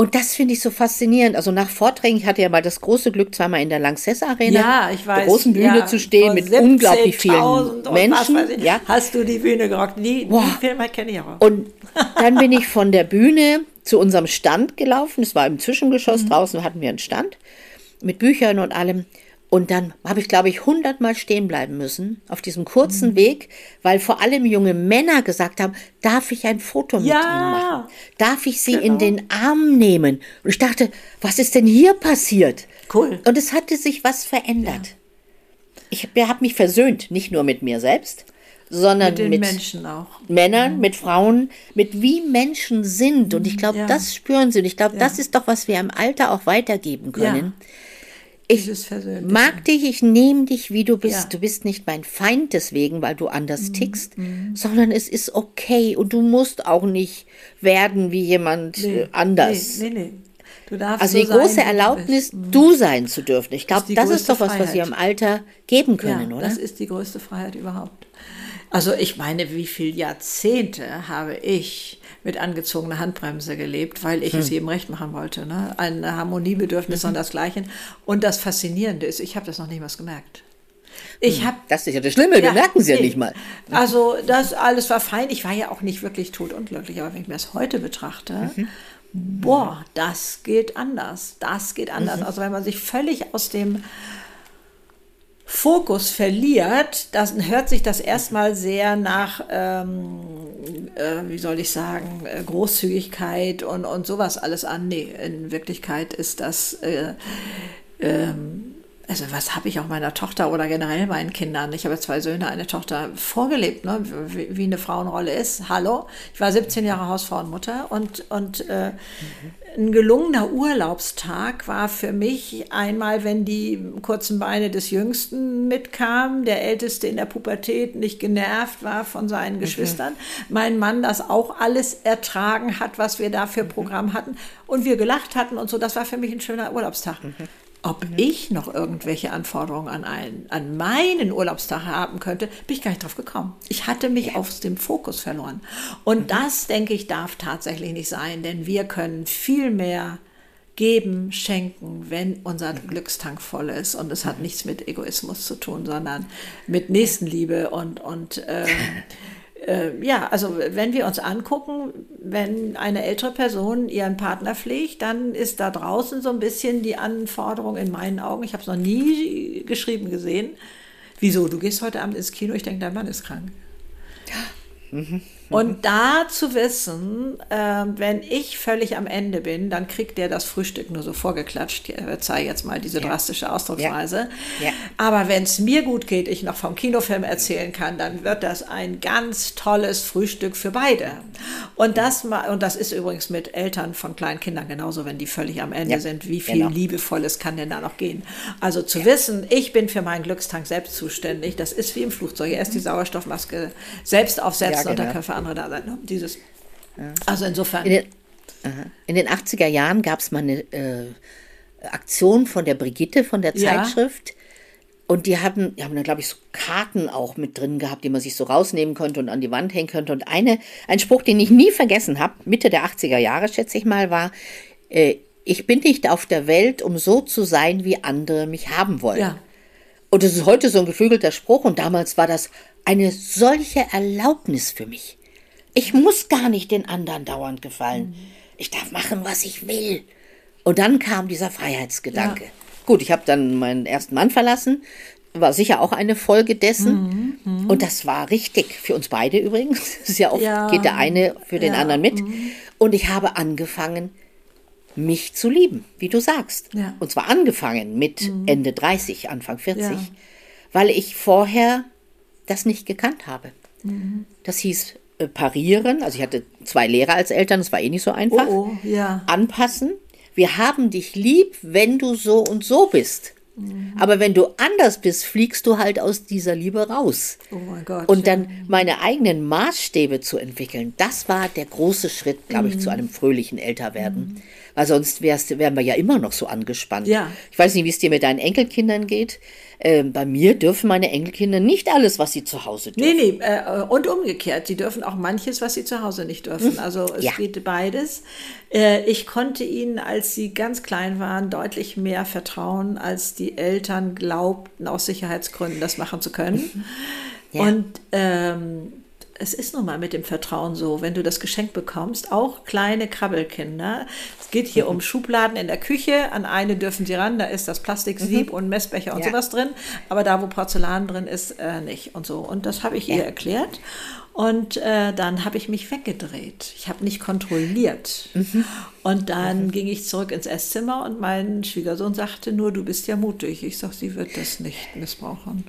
Speaker 2: Und das finde ich so faszinierend. Also nach Vorträgen, ich hatte ja mal das große Glück, zweimal in der Lanxess Arena,
Speaker 3: Ja, ich weiß.
Speaker 2: der großen Bühne
Speaker 3: ja,
Speaker 2: zu stehen mit unglaublich
Speaker 3: 17.000
Speaker 2: vielen Menschen.
Speaker 3: ich.
Speaker 2: Ja.
Speaker 3: Hast du die Bühne gerockt? Die, die
Speaker 2: Boah.
Speaker 3: Filme kenne ich auch.
Speaker 2: Und dann bin ich von der Bühne zu unserem Stand gelaufen. Es war im Zwischengeschoss
Speaker 3: Mhm.
Speaker 2: draußen, hatten wir einen Stand mit Büchern und allem. Und dann habe ich, glaube ich, hundertmal stehen bleiben müssen auf diesem
Speaker 3: Mhm.
Speaker 2: kurzen Weg, weil vor allem junge Männer gesagt haben, darf ich ein Foto mit
Speaker 3: Ja.
Speaker 2: Ihnen machen? Darf ich Sie
Speaker 3: Genau.
Speaker 2: in den Arm nehmen? Und ich dachte, was ist denn hier passiert?
Speaker 3: Cool.
Speaker 2: Und es hatte sich was verändert. Ich habe mich versöhnt, nicht nur mit mir selbst, sondern
Speaker 3: mit den
Speaker 2: mit
Speaker 3: Menschen auch.
Speaker 2: Männern, mit Frauen, mit wie Menschen sind. Und ich glaube,
Speaker 3: Ja.
Speaker 2: das spüren sie. Und ich glaube, das ist doch, was wir im Alter auch weitergeben können. Ich mag dich, ich nehme dich, wie du bist.
Speaker 3: Ja. Mhm,
Speaker 2: Du bist nicht mein Feind deswegen, weil du anders tickst, sondern es ist okay. Und du musst auch nicht werden wie jemand äh, anders.
Speaker 3: Nee, nee, nee. Du darfst
Speaker 2: Also
Speaker 3: so
Speaker 2: die große
Speaker 3: sein, du
Speaker 2: Erlaubnis,
Speaker 3: bist. Mhm.
Speaker 2: du sein zu dürfen. Ich glaube, das ist doch was, was wir
Speaker 3: Freiheit.
Speaker 2: im Alter geben können,
Speaker 3: ja,
Speaker 2: oder?
Speaker 3: Das ist die größte Freiheit überhaupt. Also ich meine, wie viele Jahrzehnte habe ich mit angezogener Handbremse gelebt, weil ich es
Speaker 2: Hm.
Speaker 3: jedem recht machen wollte. Ne? Ein Harmoniebedürfnis
Speaker 2: Mhm.
Speaker 3: und das Gleiche. Und das Faszinierende ist, ich habe das noch nicht mal gemerkt. Ich habe
Speaker 2: Das ist ja das Schlimme, wir merken es ja nicht mal.
Speaker 3: Also das alles war fein. Ich war ja auch nicht wirklich totunglücklich, aber wenn ich mir das heute betrachte,
Speaker 2: Mhm.
Speaker 3: boah, das geht anders. Das geht anders.
Speaker 2: Mhm.
Speaker 3: Also wenn man sich völlig aus dem Fokus verliert, dann hört sich das erstmal sehr nach, ähm, äh, wie soll ich sagen, äh, Großzügigkeit und, und sowas alles an. Nee, in Wirklichkeit ist das, äh, ähm, also was habe ich auch meiner Tochter oder generell meinen Kindern, ich habe zwei Söhne, eine Tochter, vorgelebt, ne? wie, wie eine Frauenrolle ist. Hallo, ich war 17 Jahre Hausfrau und Mutter und, äh, ein gelungener Urlaubstag war für mich einmal, wenn die kurzen Beine des Jüngsten mitkamen, der Älteste in der Pubertät nicht genervt war von seinen Geschwistern, mein Mann das auch alles ertragen hat, was wir da für Programm hatten und wir gelacht hatten und so, das war für mich ein schöner Urlaubstag. Ob ich noch irgendwelche Anforderungen an, einen, an meinen Urlaubstag haben könnte, bin ich gar nicht drauf gekommen. Ich hatte mich aus dem Fokus verloren. Und das, denke ich, darf tatsächlich nicht sein, denn wir können viel mehr geben, schenken, wenn unser Glückstank voll ist. Und es hat nichts mit Egoismus zu tun, sondern mit Nächstenliebe und, und äh, [LAUGHS] ja, also wenn wir uns angucken, wenn eine ältere Person ihren Partner pflegt, dann ist da draußen so ein bisschen die Anforderung in meinen Augen, ich habe es noch nie geschrieben gesehen, wieso, du gehst heute Abend ins Kino, ich denke, dein Mann ist krank. Und da zu wissen, äh, wenn ich völlig am Ende bin, dann kriegt der das Frühstück nur so vorgeklatscht. Ich zeige jetzt mal diese drastische Ausdrucksweise.
Speaker 2: Ja. Ja.
Speaker 3: Aber wenn es mir gut geht, ich noch vom Kinofilm erzählen kann, dann wird das ein ganz tolles Frühstück für beide. Und das, und das ist übrigens mit Eltern von kleinen Kindern genauso, wenn die völlig am Ende
Speaker 2: Ja,
Speaker 3: sind. Wie viel
Speaker 2: genau.
Speaker 3: Liebevolles kann denn da noch gehen? Also zu wissen, ich bin für meinen Glückstank selbst zuständig, das ist wie im Flugzeug. Erst die Sauerstoffmaske selbst aufsetzen
Speaker 2: Ja,
Speaker 3: und dann
Speaker 2: genau.
Speaker 3: Andere da sein. Ne? Dieses, Also insofern.
Speaker 2: In den, in den 80er Jahren gab es mal eine, äh, Aktion von der Brigitte von der
Speaker 3: Ja.
Speaker 2: Zeitschrift. Und die haben, die haben dann, glaube ich, so Karten auch mit drin gehabt, die man sich so rausnehmen konnte und an die Wand hängen könnte. Und eine, ein Spruch, den ich nie vergessen habe, Mitte der 80er Jahre, schätze ich mal, war, äh, ich bin nicht auf der Welt, um so zu sein, wie andere mich haben wollen.
Speaker 3: Ja.
Speaker 2: Und das ist heute so ein geflügelter Spruch und damals war das eine solche Erlaubnis für mich. Ich muss gar nicht den anderen dauernd gefallen. Ich darf machen, was ich will. Und dann kam dieser Freiheitsgedanke.
Speaker 3: Ja.
Speaker 2: Gut, ich habe dann meinen ersten Mann verlassen. War sicher auch eine Folge dessen. Und das war richtig. Für uns beide übrigens. Das [LAUGHS] ist ja oft,
Speaker 3: Ja.
Speaker 2: geht der eine für den
Speaker 3: Ja.
Speaker 2: anderen mit. Und ich habe angefangen, mich zu lieben, wie du sagst. Und zwar angefangen mit Ende 30, Anfang 40,
Speaker 3: Ja.
Speaker 2: weil ich vorher das nicht gekannt habe. Das hieß parieren, also ich hatte zwei Lehrer als Eltern, das war eh nicht so einfach.
Speaker 3: Oh, oh, ja.
Speaker 2: Anpassen. Wir haben dich lieb, wenn du so und so bist. Aber wenn du anders bist, fliegst du halt aus dieser Liebe raus.
Speaker 3: Oh mein Gott.
Speaker 2: Und dann meine eigenen Maßstäbe zu entwickeln, das war der große Schritt, glaube ich,
Speaker 3: Mhm.
Speaker 2: zu einem fröhlichen Älterwerden. Weil sonst wärst, wären wir ja immer noch so angespannt.
Speaker 3: Ja.
Speaker 2: Ich weiß nicht, wie es dir mit deinen Enkelkindern geht. Ähm, bei mir dürfen meine Enkelkinder nicht alles, was sie zu Hause dürfen.
Speaker 3: Nee, nee, äh, und umgekehrt. Sie dürfen auch manches, was sie zu Hause nicht dürfen. Also es.
Speaker 2: Ja.
Speaker 3: geht beides. Äh, ich konnte ihnen, als sie ganz klein waren, deutlich mehr vertrauen, als die Eltern glaubten, aus Sicherheitsgründen das machen zu können. [LAUGHS]
Speaker 2: Ja.
Speaker 3: Und ähm, es ist nun mal mit dem Vertrauen so, wenn du das Geschenk bekommst, auch kleine Krabbelkinder. Es geht hier
Speaker 2: Mhm.
Speaker 3: um Schubladen in der Küche. An eine dürfen sie ran, da ist das Plastiksieb und Messbecher und
Speaker 2: Mhm. Ja.
Speaker 3: sowas drin. Aber da, wo Porzellan drin ist, äh, nicht und so. Und das habe ich ihr erklärt. Und äh, dann habe ich mich weggedreht. Ich habe nicht kontrolliert.
Speaker 2: Mhm.
Speaker 3: Und dann ging ich zurück ins Esszimmer und mein Schwiegersohn sagte nur, du bist ja mutig. Ich sage, sie wird das nicht missbrauchen.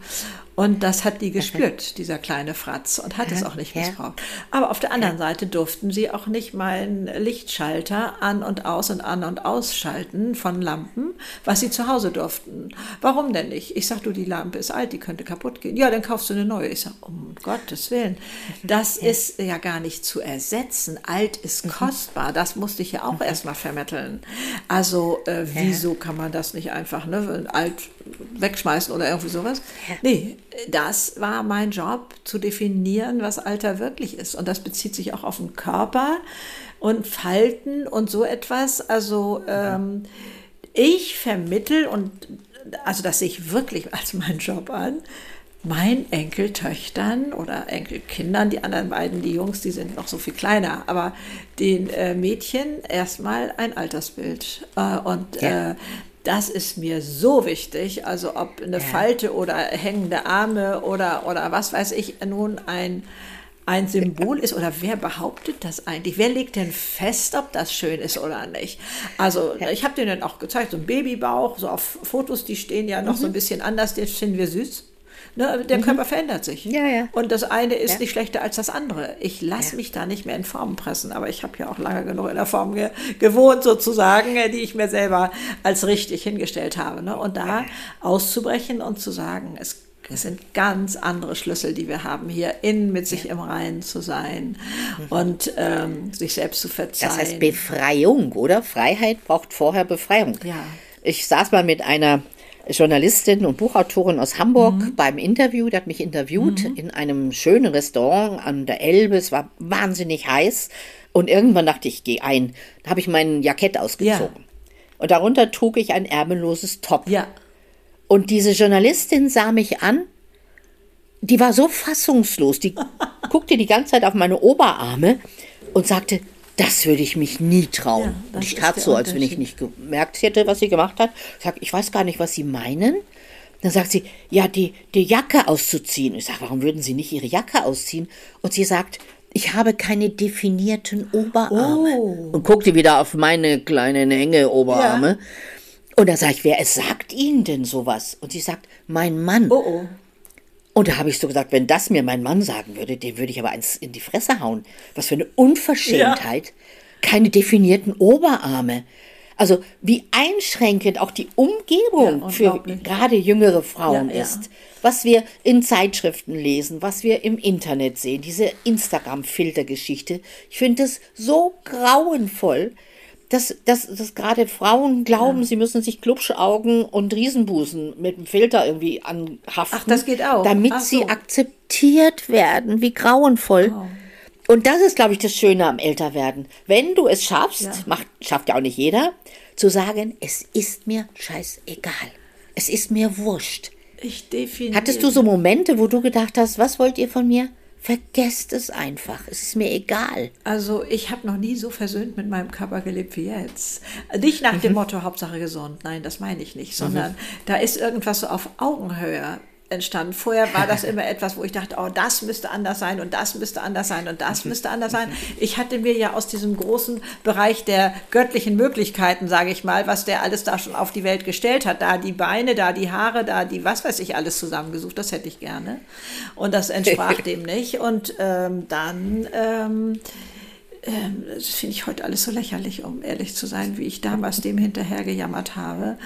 Speaker 3: Und das hat die gespürt, dieser kleine Fratz, und hat es auch nicht missbraucht. Aber auf der anderen Seite durften sie auch nicht meinen Lichtschalter an und aus und an und ausschalten von Lampen, was sie zu Hause durften. Warum denn nicht? Ich sag, du, die Lampe ist alt, die könnte kaputt gehen. Ja, dann kaufst du eine neue. Ich sag, um Gottes Willen. [LAUGHS] Das ist ja gar nicht zu ersetzen. Alt ist kostbar. Das musste ich ja auch erstmal vermitteln. Also, äh, wieso kann man das nicht einfach, ne, alt wegschmeißen oder irgendwie sowas? Nee, das war mein Job, zu definieren, was Alter wirklich ist. Und das bezieht sich auch auf den Körper und Falten und so etwas. Also ähm, ich vermittel und also das sehe ich wirklich als meinen Job an, meinen Enkeltöchtern oder Enkelkindern, die anderen beiden, die Jungs, die sind noch so viel kleiner, aber den äh, Mädchen erstmal ein Altersbild. Äh, und
Speaker 2: Ja.
Speaker 3: äh, das ist mir so wichtig, also ob eine Falte oder hängende Arme oder, oder was weiß ich nun ein, ein Symbol ist oder wer behauptet das eigentlich? Wer legt denn fest, ob das schön ist oder nicht? Also ich habe dir dann auch gezeigt, so ein Babybauch, so auf Fotos, die stehen ja noch so ein bisschen anders, den finden wir süß. Ne, der Körper verändert sich.
Speaker 2: Ja, ja.
Speaker 3: Und das eine ist
Speaker 2: Ja.
Speaker 3: nicht schlechter als das andere. Ich lasse mich da nicht mehr in Formen pressen, aber ich habe ja auch lange genug in der Form ge gewohnt, sozusagen, äh, die ich mir selber als richtig hingestellt habe. Ne? Und da auszubrechen und zu sagen, es, es sind ganz andere Schlüssel, die wir haben, hier innen mit sich im Reinen zu sein und ähm, sich selbst zu verzeihen.
Speaker 2: Das heißt Befreiung, oder? Freiheit braucht vorher Befreiung.
Speaker 3: Ja.
Speaker 2: Ich saß mal mit einer Journalistin und Buchautorin aus Hamburg
Speaker 3: Mhm.
Speaker 2: beim Interview, die hat mich interviewt in einem schönen Restaurant an der Elbe. Es war wahnsinnig heiß. Und irgendwann dachte ich, ich gehe ein. Da habe ich mein Jackett ausgezogen. Und darunter trug ich ein ärmelloses Top.
Speaker 3: ja.
Speaker 2: Und diese Journalistin sah mich an, die war so fassungslos, die [LAUGHS] guckte die ganze Zeit auf meine Oberarme und sagte, das würde ich mich nie trauen.
Speaker 3: Ja,
Speaker 2: ich tat so, als wenn ich nicht gemerkt hätte, was sie gemacht hat. Ich sag, ich weiß gar nicht, was Sie meinen. Dann sagt sie, ja, die, die Jacke auszuziehen. Ich sage, warum würden Sie nicht Ihre Jacke ausziehen? Und sie sagt, ich habe keine definierten Oberarme.
Speaker 3: Oh.
Speaker 2: Und guckte wieder auf meine kleinen enge Oberarme. Und da sage ich, wer es sagt Ihnen denn sowas? Und sie sagt, mein Mann.
Speaker 3: Oh, oh.
Speaker 2: Und da habe ich so gesagt, wenn das mir mein Mann sagen würde, den würde ich aber eins in die Fresse hauen. Was für eine Unverschämtheit. Keine definierten Oberarme. Also wie einschränkend auch die Umgebung
Speaker 3: Ja,
Speaker 2: für gerade jüngere Frauen
Speaker 3: Ja, ja.
Speaker 2: ist. Was wir in Zeitschriften lesen, was wir im Internet sehen, diese Instagram-Filtergeschichte. Ich finde es so grauenvoll. Dass, dass, dass gerade Frauen glauben, ja. sie müssen sich Klubschaugen und Riesenbusen mit dem Filter irgendwie anhaften.
Speaker 3: Ach, das geht auch.
Speaker 2: Damit
Speaker 3: Ach
Speaker 2: sie so. akzeptiert werden. Wie grauenvoll. Oh. Und das ist, glaube ich, das Schöne am Älterwerden. Wenn du es schaffst, ja. macht, schafft ja auch nicht jeder, zu sagen, es ist mir scheißegal. Es ist mir wurscht.
Speaker 3: Ich definiere.
Speaker 2: Hattest du so Momente, wo du gedacht hast, was wollt ihr von mir? Vergesst es einfach. Es ist mir egal.
Speaker 3: Also ich habe noch nie so versöhnt mit meinem Körper gelebt wie jetzt. Nicht nach mhm. dem Motto Hauptsache gesund. Nein, das meine ich nicht. Sondern mhm. da ist irgendwas so auf Augenhöhe entstanden. Vorher war das immer etwas, wo ich dachte, oh, das müsste anders sein und das müsste anders sein und das müsste anders sein. Ich hatte mir ja aus diesem großen Bereich der göttlichen Möglichkeiten, sage ich mal, was der alles da schon auf die Welt gestellt hat, da die Beine, da die Haare, da die was weiß ich alles zusammengesucht, das hätte ich gerne. Und das entsprach [LAUGHS] dem nicht. Und ähm, dann ähm, das finde ich heute alles so lächerlich, um ehrlich zu sein, wie ich damals dem hinterher gejammert habe.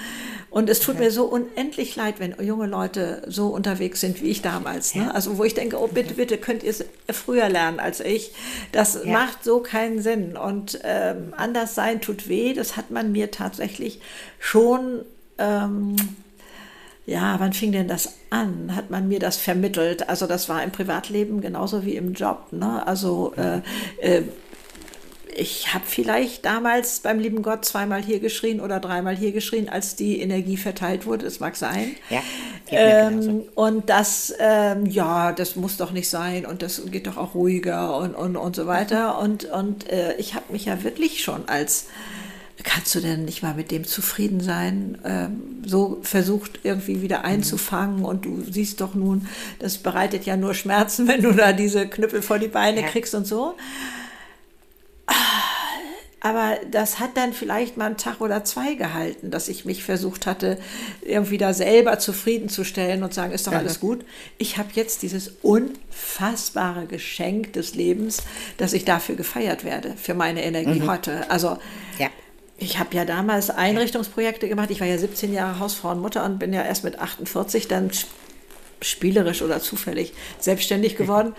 Speaker 3: Und es tut mir so unendlich leid, wenn junge Leute so unterwegs sind wie ich damals. Ne? Also wo ich denke, oh bitte, bitte könnt ihr es früher lernen als ich. Das ja. macht so keinen Sinn. Und ähm, anders sein tut weh. Das hat man mir tatsächlich schon. Ähm, ja, wann fing denn das an? Hat man mir das vermittelt? Also das war im Privatleben genauso wie im Job. Ne? Also äh, äh, ich habe vielleicht damals beim lieben Gott zweimal hier geschrien oder dreimal hier geschrien, als die Energie verteilt wurde. Es mag sein. Ja. Ähm, und das, ähm, ja, das muss doch nicht sein und das geht doch auch ruhiger und, und, und so weiter. Und, und äh, ich habe mich ja wirklich schon als kannst du denn nicht mal mit dem zufrieden sein? Ähm, so versucht irgendwie wieder mhm. einzufangen und du siehst doch nun, das bereitet ja nur Schmerzen, [LAUGHS] wenn du da diese Knüppel vor die Beine ja. kriegst und so. Aber das hat dann vielleicht mal einen Tag oder zwei gehalten, dass ich mich versucht hatte, irgendwie da selber zufriedenzustellen und sagen, ist doch alles gut. Ich habe jetzt dieses unfassbare Geschenk des Lebens, dass ich dafür gefeiert werde, für meine Energie mhm. heute. Also ja. ich habe ja damals Einrichtungsprojekte gemacht. Ich war ja 17 Jahre Hausfrau und Mutter und bin ja erst mit 48 dann spielerisch oder zufällig selbstständig geworden.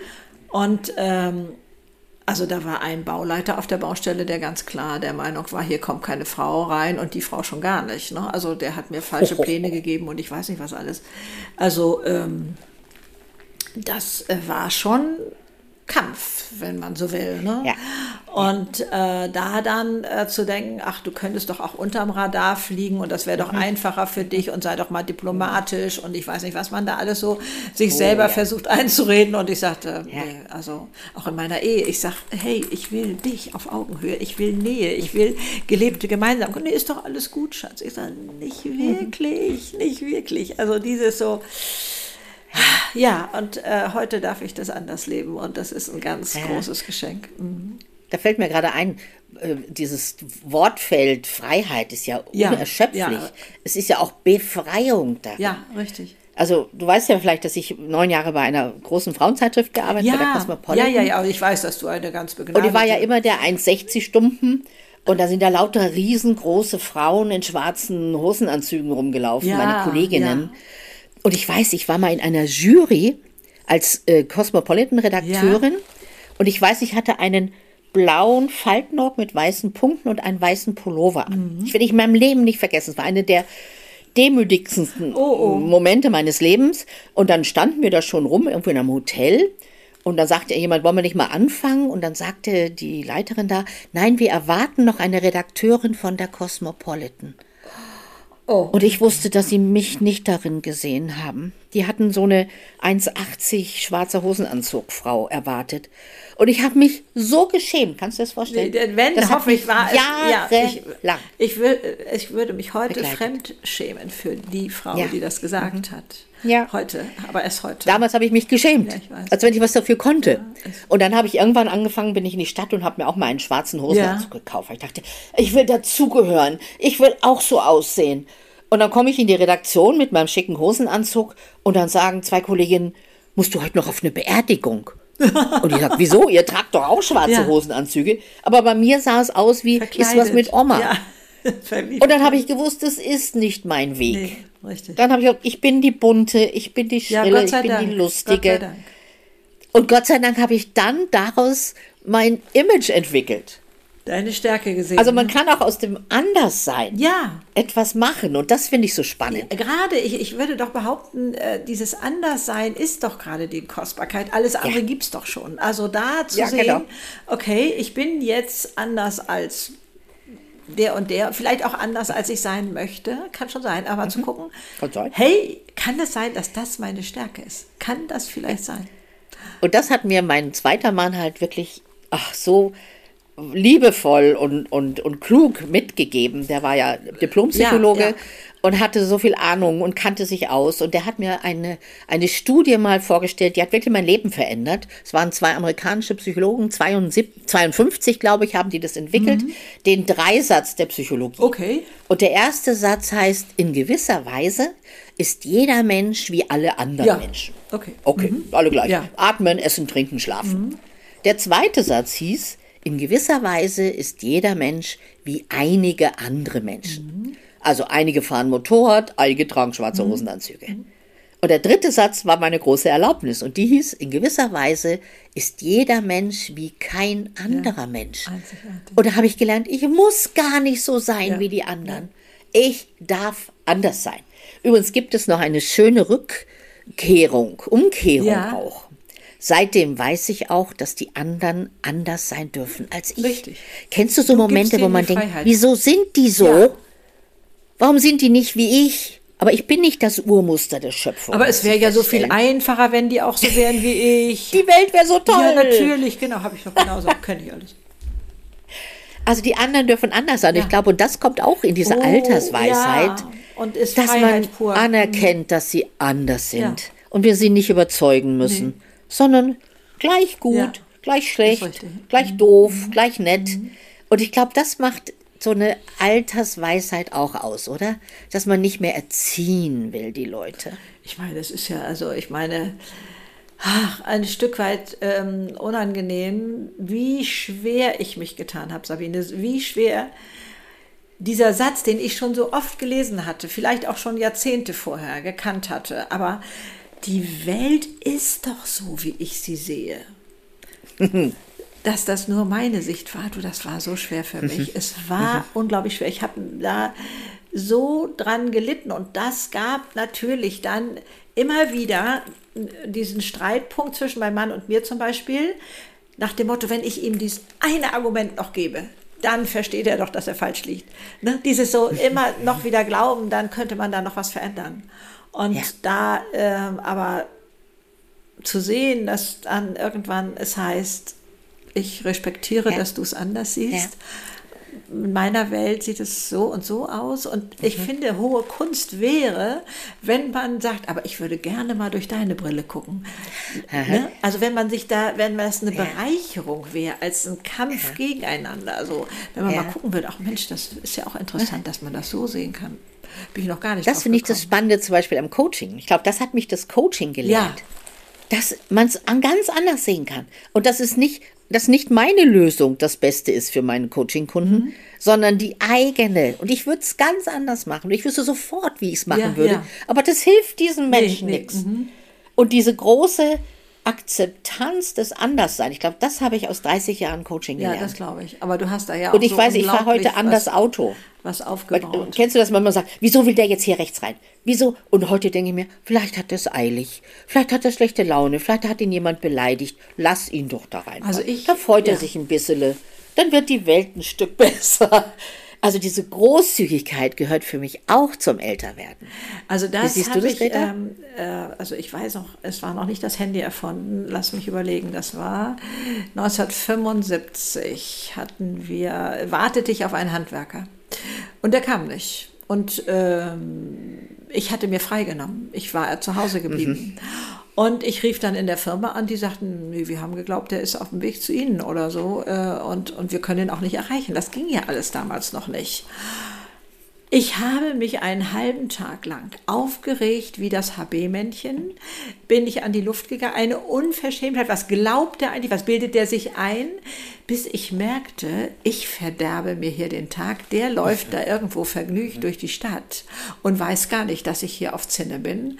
Speaker 3: Und ähm, also da war ein Bauleiter auf der Baustelle, der ganz klar der Meinung war, hier kommt keine Frau rein und die Frau schon gar nicht. Ne? Also der hat mir falsche Pläne gegeben und ich weiß nicht was alles. Also ähm, das äh, war schon Kampf, wenn man so will. Ne? Ja. Und äh, da dann äh, zu denken, ach, du könntest doch auch unterm Radar fliegen und das wäre doch mhm. einfacher für dich und sei doch mal diplomatisch und ich weiß nicht, was man da alles so sich oh, selber ja. versucht einzureden. Und ich sagte, ja. nee, also auch in meiner Ehe, ich sag, hey, ich will dich auf Augenhöhe, ich will Nähe, ich will gelebte Gemeinsamkeit. Nee, ist doch alles gut, Schatz. Ich sage, nicht mhm. wirklich, mhm. nicht wirklich. Also dieses so, ja, und äh, heute darf ich das anders leben und das ist ein ganz ja. großes Geschenk. Mhm.
Speaker 2: Da fällt mir gerade ein, äh, dieses Wortfeld Freiheit ist ja unerschöpflich. Ja. Es ist ja auch Befreiung da.
Speaker 3: Ja, richtig.
Speaker 2: Also du weißt ja vielleicht, dass ich neun Jahre bei einer großen Frauenzeitschrift gearbeitet
Speaker 3: ja,
Speaker 2: bei der
Speaker 3: Cosmopolitan. Ja, ja, ja, ich weiß, dass du eine ganz begnadete...
Speaker 2: Und die war ja immer der 1,60 Stumpen. Und da sind da lauter riesengroße Frauen in schwarzen Hosenanzügen rumgelaufen, ja, meine Kolleginnen. Ja. Und ich weiß, ich war mal in einer Jury als äh, Cosmopolitan-Redakteurin. Ja. Und ich weiß, ich hatte einen blauen Faltenrock mit weißen Punkten und einen weißen Pullover an. Mhm. Ich werde ich in meinem Leben nicht vergessen. Es war eine der demütigsten oh, oh. Momente meines Lebens. Und dann standen wir da schon rum, irgendwo in einem Hotel. Und dann sagte jemand, wollen wir nicht mal anfangen? Und dann sagte die Leiterin da, nein, wir erwarten noch eine Redakteurin von der Cosmopolitan. Oh. Und ich wusste, dass sie mich nicht darin gesehen haben. Die hatten so eine 1,80 schwarze Hosenanzugfrau erwartet. Und ich habe mich so geschämt. Kannst du das vorstellen?
Speaker 3: Wenn, das hoffe ich, war
Speaker 2: Jahre ja,
Speaker 3: ich, lang. Ich, will, ich würde mich heute begleitet. fremd schämen für die Frau, ja. die das gesagt mhm. hat. Ja. Heute, aber erst heute.
Speaker 2: Damals habe ich mich geschämt, ja, als wenn ich was dafür konnte. Ja, und dann habe ich irgendwann angefangen, bin ich in die Stadt und habe mir auch mal einen schwarzen Hosenanzug ja. gekauft. Ich dachte, ich will dazugehören. Ich will auch so aussehen. Und dann komme ich in die Redaktion mit meinem schicken Hosenanzug und dann sagen zwei Kolleginnen, musst du heute noch auf eine Beerdigung? [LAUGHS] Und ich sage, wieso? Ihr tragt doch auch schwarze. Hosenanzüge. Aber bei mir sah es aus wie, Verkleidet. ist was mit Oma. Ja. [LAUGHS] Und dann habe ich gewusst, das ist nicht mein Weg. Nee, richtig. Dann habe ich gesagt, ich bin die bunte, ich bin die schrille, ja, ich bin Dank. die lustige. Gott Und Gott sei Dank habe ich dann daraus mein Image entwickelt.
Speaker 3: deine Stärke gesehen.
Speaker 2: Also man kann auch aus dem Anderssein
Speaker 3: Ja.
Speaker 2: etwas machen und das finde ich so spannend.
Speaker 3: Gerade, ich, ich würde doch behaupten, äh, dieses Anderssein ist doch gerade die Kostbarkeit. Alles andere gibt es doch schon. Also da zu
Speaker 2: Ja,
Speaker 3: sehen,
Speaker 2: genau.
Speaker 3: okay, ich bin jetzt anders als der und der, vielleicht auch anders, als ich sein möchte, kann schon sein, aber zu gucken,
Speaker 2: Mhm. Kann sein.
Speaker 3: hey, kann es sein, dass das meine Stärke ist? Kann das vielleicht sein?
Speaker 2: Und das hat mir mein zweiter Mann halt wirklich, ach, so liebevoll und, und, und klug mitgegeben. Der war ja Diplompsychologe
Speaker 3: Ja, ja.
Speaker 2: und hatte so viel Ahnung und kannte sich aus. Und der hat mir eine, eine Studie mal vorgestellt, die hat wirklich mein Leben verändert. Es waren zwei amerikanische Psychologen, 72, 52, glaube ich, haben die das entwickelt. Den Dreisatz der Psychologie.
Speaker 3: Okay.
Speaker 2: Und der erste Satz heißt, in gewisser Weise ist jeder Mensch wie alle anderen
Speaker 3: Ja.
Speaker 2: Menschen.
Speaker 3: Okay.
Speaker 2: Okay, alle gleich. Atmen, essen, trinken, schlafen. Der zweite Satz hieß, in gewisser Weise ist jeder Mensch wie einige andere Menschen. Also einige fahren Motorrad, einige tragen schwarze Hosenanzüge. Und der dritte Satz war meine große Erlaubnis und die hieß, in gewisser Weise ist jeder Mensch wie kein anderer Mensch.
Speaker 3: einzigartig.
Speaker 2: Und da habe ich gelernt, ich muss gar nicht so sein
Speaker 3: Ja.
Speaker 2: wie die anderen. Ich darf anders sein. Übrigens gibt es noch eine schöne Rückkehrung, Umkehrung
Speaker 3: Ja.
Speaker 2: auch. Seitdem weiß ich auch, dass die anderen anders sein dürfen als ich.
Speaker 3: Richtig.
Speaker 2: Kennst du so
Speaker 3: Du
Speaker 2: Momente, wo man denkt, wieso sind die so?
Speaker 3: Ja.
Speaker 2: Warum sind die nicht wie ich? Aber ich bin nicht das Urmuster der Schöpfung.
Speaker 3: Aber es wäre ja so viel einfacher, wenn die auch so wären wie ich.
Speaker 2: Die Welt wäre so toll.
Speaker 3: Ja, natürlich, genau, habe ich doch genauso, kenne ich alles.
Speaker 2: Also die anderen dürfen anders sein.
Speaker 3: Ja.
Speaker 2: Ich glaube, und das kommt auch in diese
Speaker 3: Oh,
Speaker 2: Altersweisheit.
Speaker 3: ja.
Speaker 2: Dass
Speaker 3: Freiheit
Speaker 2: man
Speaker 3: pur.
Speaker 2: anerkennt, dass sie anders sind
Speaker 3: Ja.
Speaker 2: und wir sie nicht überzeugen müssen, sondern gleich gut,
Speaker 3: Ja.
Speaker 2: gleich schlecht,
Speaker 3: richtig. Mhm.
Speaker 2: gleich doof, gleich nett. Und ich glaube, das macht so eine Altersweisheit auch aus, oder? Dass man nicht mehr erziehen will, die Leute.
Speaker 3: Ich meine, das ist ja, also ich meine, ach, ein Stück weit ähm, unangenehm, wie schwer ich mich getan habe, Sabine, wie schwer dieser Satz, den ich schon so oft gelesen hatte, vielleicht auch schon Jahrzehnte vorher gekannt hatte, aber die Welt ist doch so, wie ich sie sehe. [LAUGHS] Dass das nur meine Sicht war, du, das war so schwer für mich. Es war unglaublich schwer. Ich habe da so dran gelitten und das gab natürlich dann immer wieder diesen Streitpunkt zwischen meinem Mann und mir zum Beispiel, nach dem Motto, wenn ich ihm dieses eine Argument noch gebe, dann versteht er doch, dass er falsch liegt. Ne? Dieses so [LAUGHS] immer noch wieder glauben, dann könnte man da noch was verändern. Und
Speaker 2: Ja.
Speaker 3: da ähm, aber zu sehen, dass dann irgendwann es heißt, ich respektiere,
Speaker 2: Ja.
Speaker 3: dass du es anders siehst. In meiner Welt sieht es so und so aus. Und ich
Speaker 2: Mhm.
Speaker 3: finde, hohe Kunst wäre, wenn man sagt, aber ich würde gerne mal durch deine Brille gucken. Ne? Also wenn man sich da, wenn das eine
Speaker 2: Ja.
Speaker 3: Bereicherung wäre, als ein Kampf gegeneinander. Also wenn man
Speaker 2: Ja.
Speaker 3: mal gucken würde, ach Mensch, das ist ja auch interessant, dass man das so sehen kann. Bin ich noch gar nicht
Speaker 2: Das finde ich das. Spannende zum Beispiel am Coaching. Ich glaube, das hat mich das Coaching gelernt. Dass man es ganz anders sehen kann. Und das ist nicht, dass nicht meine Lösung das Beste ist für meinen Coaching-Kunden,
Speaker 3: Mhm.
Speaker 2: sondern die eigene. Und ich würde es ganz anders machen. Ich wüsste sofort, wie ich es machen
Speaker 3: Ja,
Speaker 2: würde.
Speaker 3: ja.
Speaker 2: Aber das hilft diesen Menschen
Speaker 3: nee, mhm.
Speaker 2: nichts. Und diese große Akzeptanz des Andersseins, ich glaube, das habe ich aus 30 Jahren Coaching
Speaker 3: Ja,
Speaker 2: gelernt.
Speaker 3: das glaube ich. Aber du hast da ja auch
Speaker 2: Und ich
Speaker 3: so
Speaker 2: weiß, ich fahre heute anders
Speaker 3: was,
Speaker 2: Auto.
Speaker 3: Was aufgebaut.
Speaker 2: Kennst du das, wenn man sagt, wieso will der jetzt hier rechts rein? Wieso? Und heute denke ich mir, vielleicht hat er es eilig, vielleicht hat er schlechte Laune, vielleicht hat ihn jemand beleidigt. Lass ihn doch da rein.
Speaker 3: Also ich-
Speaker 2: da freut er
Speaker 3: ja.
Speaker 2: sich ein bisschen. Dann wird die Welt ein Stück [LAUGHS] besser. Also diese Großzügigkeit gehört für mich auch zum Älterwerden.
Speaker 3: Also das
Speaker 2: siehst du das,
Speaker 3: ich,
Speaker 2: Rita?
Speaker 3: ähm, äh, also ich weiß noch, es war noch nicht das Handy erfunden, lass mich überlegen, das war 1975 hatten wir, wartete ich auf einen Handwerker und der kam nicht und ähm, ich hatte mir freigenommen, ich war zu Hause geblieben. Und ich rief dann in der Firma an, die sagten, nee, wir haben geglaubt, der ist auf dem Weg zu Ihnen oder so äh, und, und wir können ihn auch nicht erreichen. Das ging ja alles damals noch nicht. Ich habe mich einen halben Tag lang aufgeregt wie das HB-Männchen, bin ich an die Luft gegangen, eine Unverschämtheit, was glaubt er eigentlich, was bildet der sich ein, bis ich merkte, ich verderbe mir hier den Tag, der läuft da irgendwo vergnügt durch die Stadt und weiß gar nicht, dass ich hier auf Zinne bin.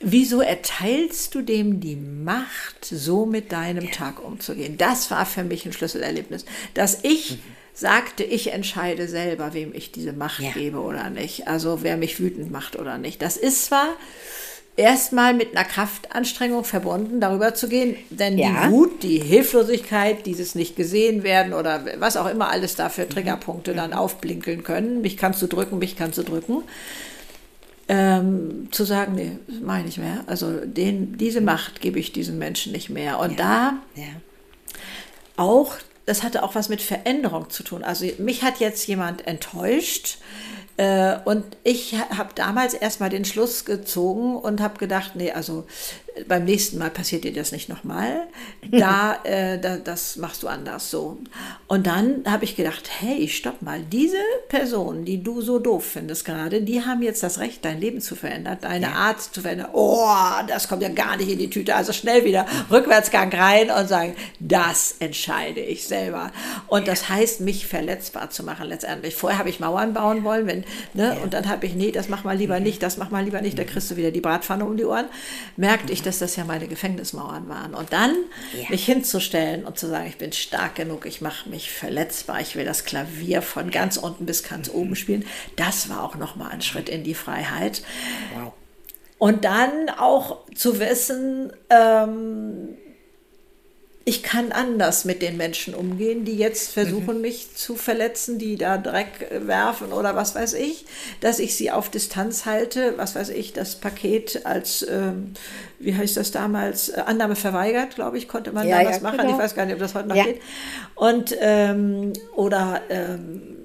Speaker 3: Wieso erteilst du dem die Macht, so mit deinem ja. Tag umzugehen? Das war für mich ein Schlüsselerlebnis, dass ich mhm. sagte, ich entscheide selber, wem ich diese Macht ja. gebe oder nicht. Also wer mich wütend macht oder nicht. Das ist zwar erstmal mit einer Kraftanstrengung verbunden, darüber zu gehen. Denn ja. die Wut, die Hilflosigkeit, dieses nicht gesehen werden oder was auch immer alles da für Triggerpunkte dann mhm. aufblinkeln können, mich kannst du drücken, mich kannst du drücken, ähm, zu sagen, nee, meine ich mehr. Also den, diese Macht gebe ich diesen Menschen nicht mehr. Und ja. da ja. auch, das hatte auch was mit Veränderung zu tun. Also mich hat jetzt jemand enttäuscht, äh, und ich habe damals erstmal den Schluss gezogen und habe gedacht, nee, also beim nächsten Mal passiert dir das nicht nochmal. Da, [LAUGHS] äh, da, das machst du anders so. Und dann habe ich gedacht, hey, stopp mal, diese Personen, die du so doof findest gerade, die haben jetzt das Recht, dein Leben zu verändern, deine ja. Art zu verändern. Oh, das kommt ja gar nicht in die Tüte. Also schnell wieder Rückwärtsgang rein und sagen, das entscheide ich selber. Und das heißt, mich verletzbar zu machen letztendlich. Vorher habe ich Mauern bauen wollen, wenn, ne, ja. und dann habe ich, nee, das mach mal lieber nicht, das mach mal lieber nicht, da kriegst du wieder die Bratpfanne um die Ohren. Merkte ich, dass das ja meine Gefängnismauern waren. Und dann ja. mich hinzustellen und zu sagen, ich bin stark genug, ich mache mich verletzbar, ich will das Klavier von ganz unten bis ganz mhm. oben spielen, das war auch nochmal ein Schritt in die Freiheit. Wow. Und dann auch zu wissen, ähm, ich kann anders mit den Menschen umgehen, die jetzt versuchen, mhm. mich zu verletzen, die da Dreck werfen oder was weiß ich, dass ich sie auf Distanz halte, was weiß ich, das Paket als, ähm, wie heißt das damals, äh, Annahme verweigert, glaube ich, konnte man ja, damals ja, machen. Genau. Ich weiß gar nicht, ob das heute noch ja. geht. Und, ähm, oder, ähm,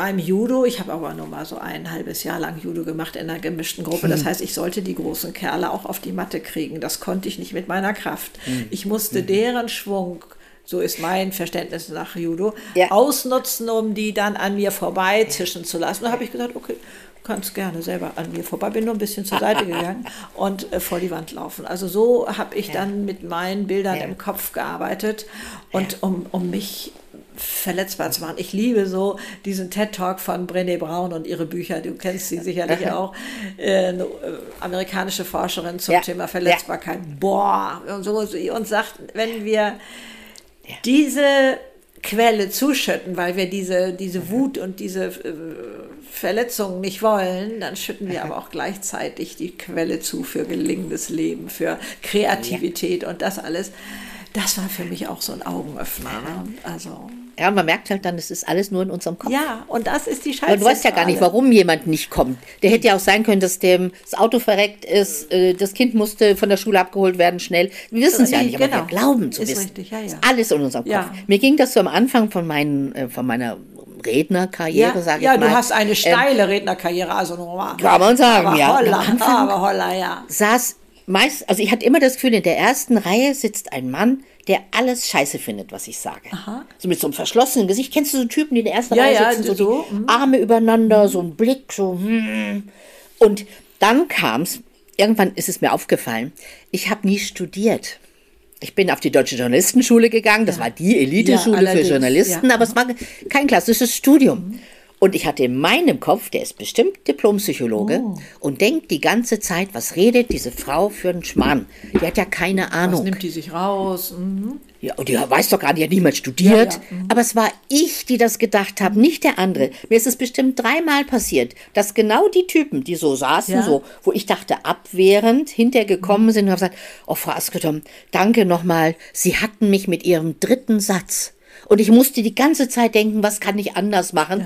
Speaker 3: beim Judo, ich habe aber nur mal so ein halbes Jahr lang Judo gemacht in einer gemischten Gruppe. Das hm. heißt, ich sollte die großen Kerle auch auf die Matte kriegen. Das konnte ich nicht mit meiner Kraft. Hm. Ich musste mhm. deren Schwung so ist mein Verständnis nach Judo, ja. ausnutzen, um die dann an mir vorbei zischen zu lassen. Da habe ich gesagt, okay, kannst gerne selber an mir vorbei. Bin nur ein bisschen zur Seite [LAUGHS] gegangen und äh, vor die Wand laufen. Also so habe ich ja. dann mit meinen Bildern ja. im Kopf gearbeitet und um, um mich verletzbar zu machen. Ich liebe so diesen TED-Talk von Brené Brown und ihre Bücher. Du kennst sie sicherlich [LAUGHS] auch. Äh, eine äh, amerikanische Forscherin zum ja. Thema Verletzbarkeit. Ja. Boah, und so und sagt, wenn wir ja. diese Quelle zuschütten, weil wir diese, diese Wut und diese äh, Verletzungen nicht wollen, dann schütten wir aber [LAUGHS] auch gleichzeitig die Quelle zu für gelingendes Leben, für Kreativität und das alles. Das war für mich auch so ein Augenöffner. Ne? Also
Speaker 2: ja, man merkt halt dann, es ist alles nur in unserem Kopf.
Speaker 3: Ja, und das ist die Scheiße.
Speaker 2: Du weißt ja gar nicht, warum jemand nicht kommt. Der hätte ja auch sein können, dass dem das Auto verreckt ist, äh, das Kind musste von der Schule abgeholt werden, schnell. Wir wissen es ja nicht, aber genau. wir glauben zu ist wissen. Richtig, ja, ja. Ist alles in unserem Kopf. Ja. Mir ging das so am Anfang von, meinen, äh, von meiner Rednerkarriere,
Speaker 3: ja,
Speaker 2: sage
Speaker 3: ich
Speaker 2: ja,
Speaker 3: mal. Ja, du hast eine steile ähm, Rednerkarriere, also normal.
Speaker 2: Kann man sagen, aber
Speaker 3: ja.
Speaker 2: Holla,
Speaker 3: aber holla, ja.
Speaker 2: Saß meist, also ich hatte immer das Gefühl, in der ersten Reihe sitzt ein Mann, der alles scheiße findet, was ich sage. Aha. So mit so einem verschlossenen Gesicht. Kennst du so Typen, die in der ersten ja, Reihe ja, sitzen, so, so die mhm. Arme übereinander, mhm. so ein Blick, so hm. Und dann kam es, irgendwann ist es mir aufgefallen, ich habe nie studiert. Ich bin auf die Deutsche Journalistenschule gegangen, das ja. war die Eliteschule für Journalisten, aber es war kein klassisches Studium. Mhm. Und ich hatte in meinem Kopf, der ist bestimmt Diplompsychologe oh. und denkt die ganze Zeit, was redet diese Frau für einen Schmarrn? Die hat ja keine Ahnung. Was
Speaker 3: nimmt die sich raus? Mhm.
Speaker 2: Ja, und die weiß doch gar nicht, die hat niemand studiert. Ja, ja. Mhm. Aber es war ich, die das gedacht habe, nicht der andere. Mir ist es bestimmt dreimal passiert, dass genau die Typen, die so saßen, ja. so, wo ich dachte, abwehrend hinterher gekommen sind und haben gesagt, oh, Frau Asketom, danke nochmal, Sie hatten mich mit Ihrem dritten Satz. Und ich musste die ganze Zeit denken, was kann ich anders machen?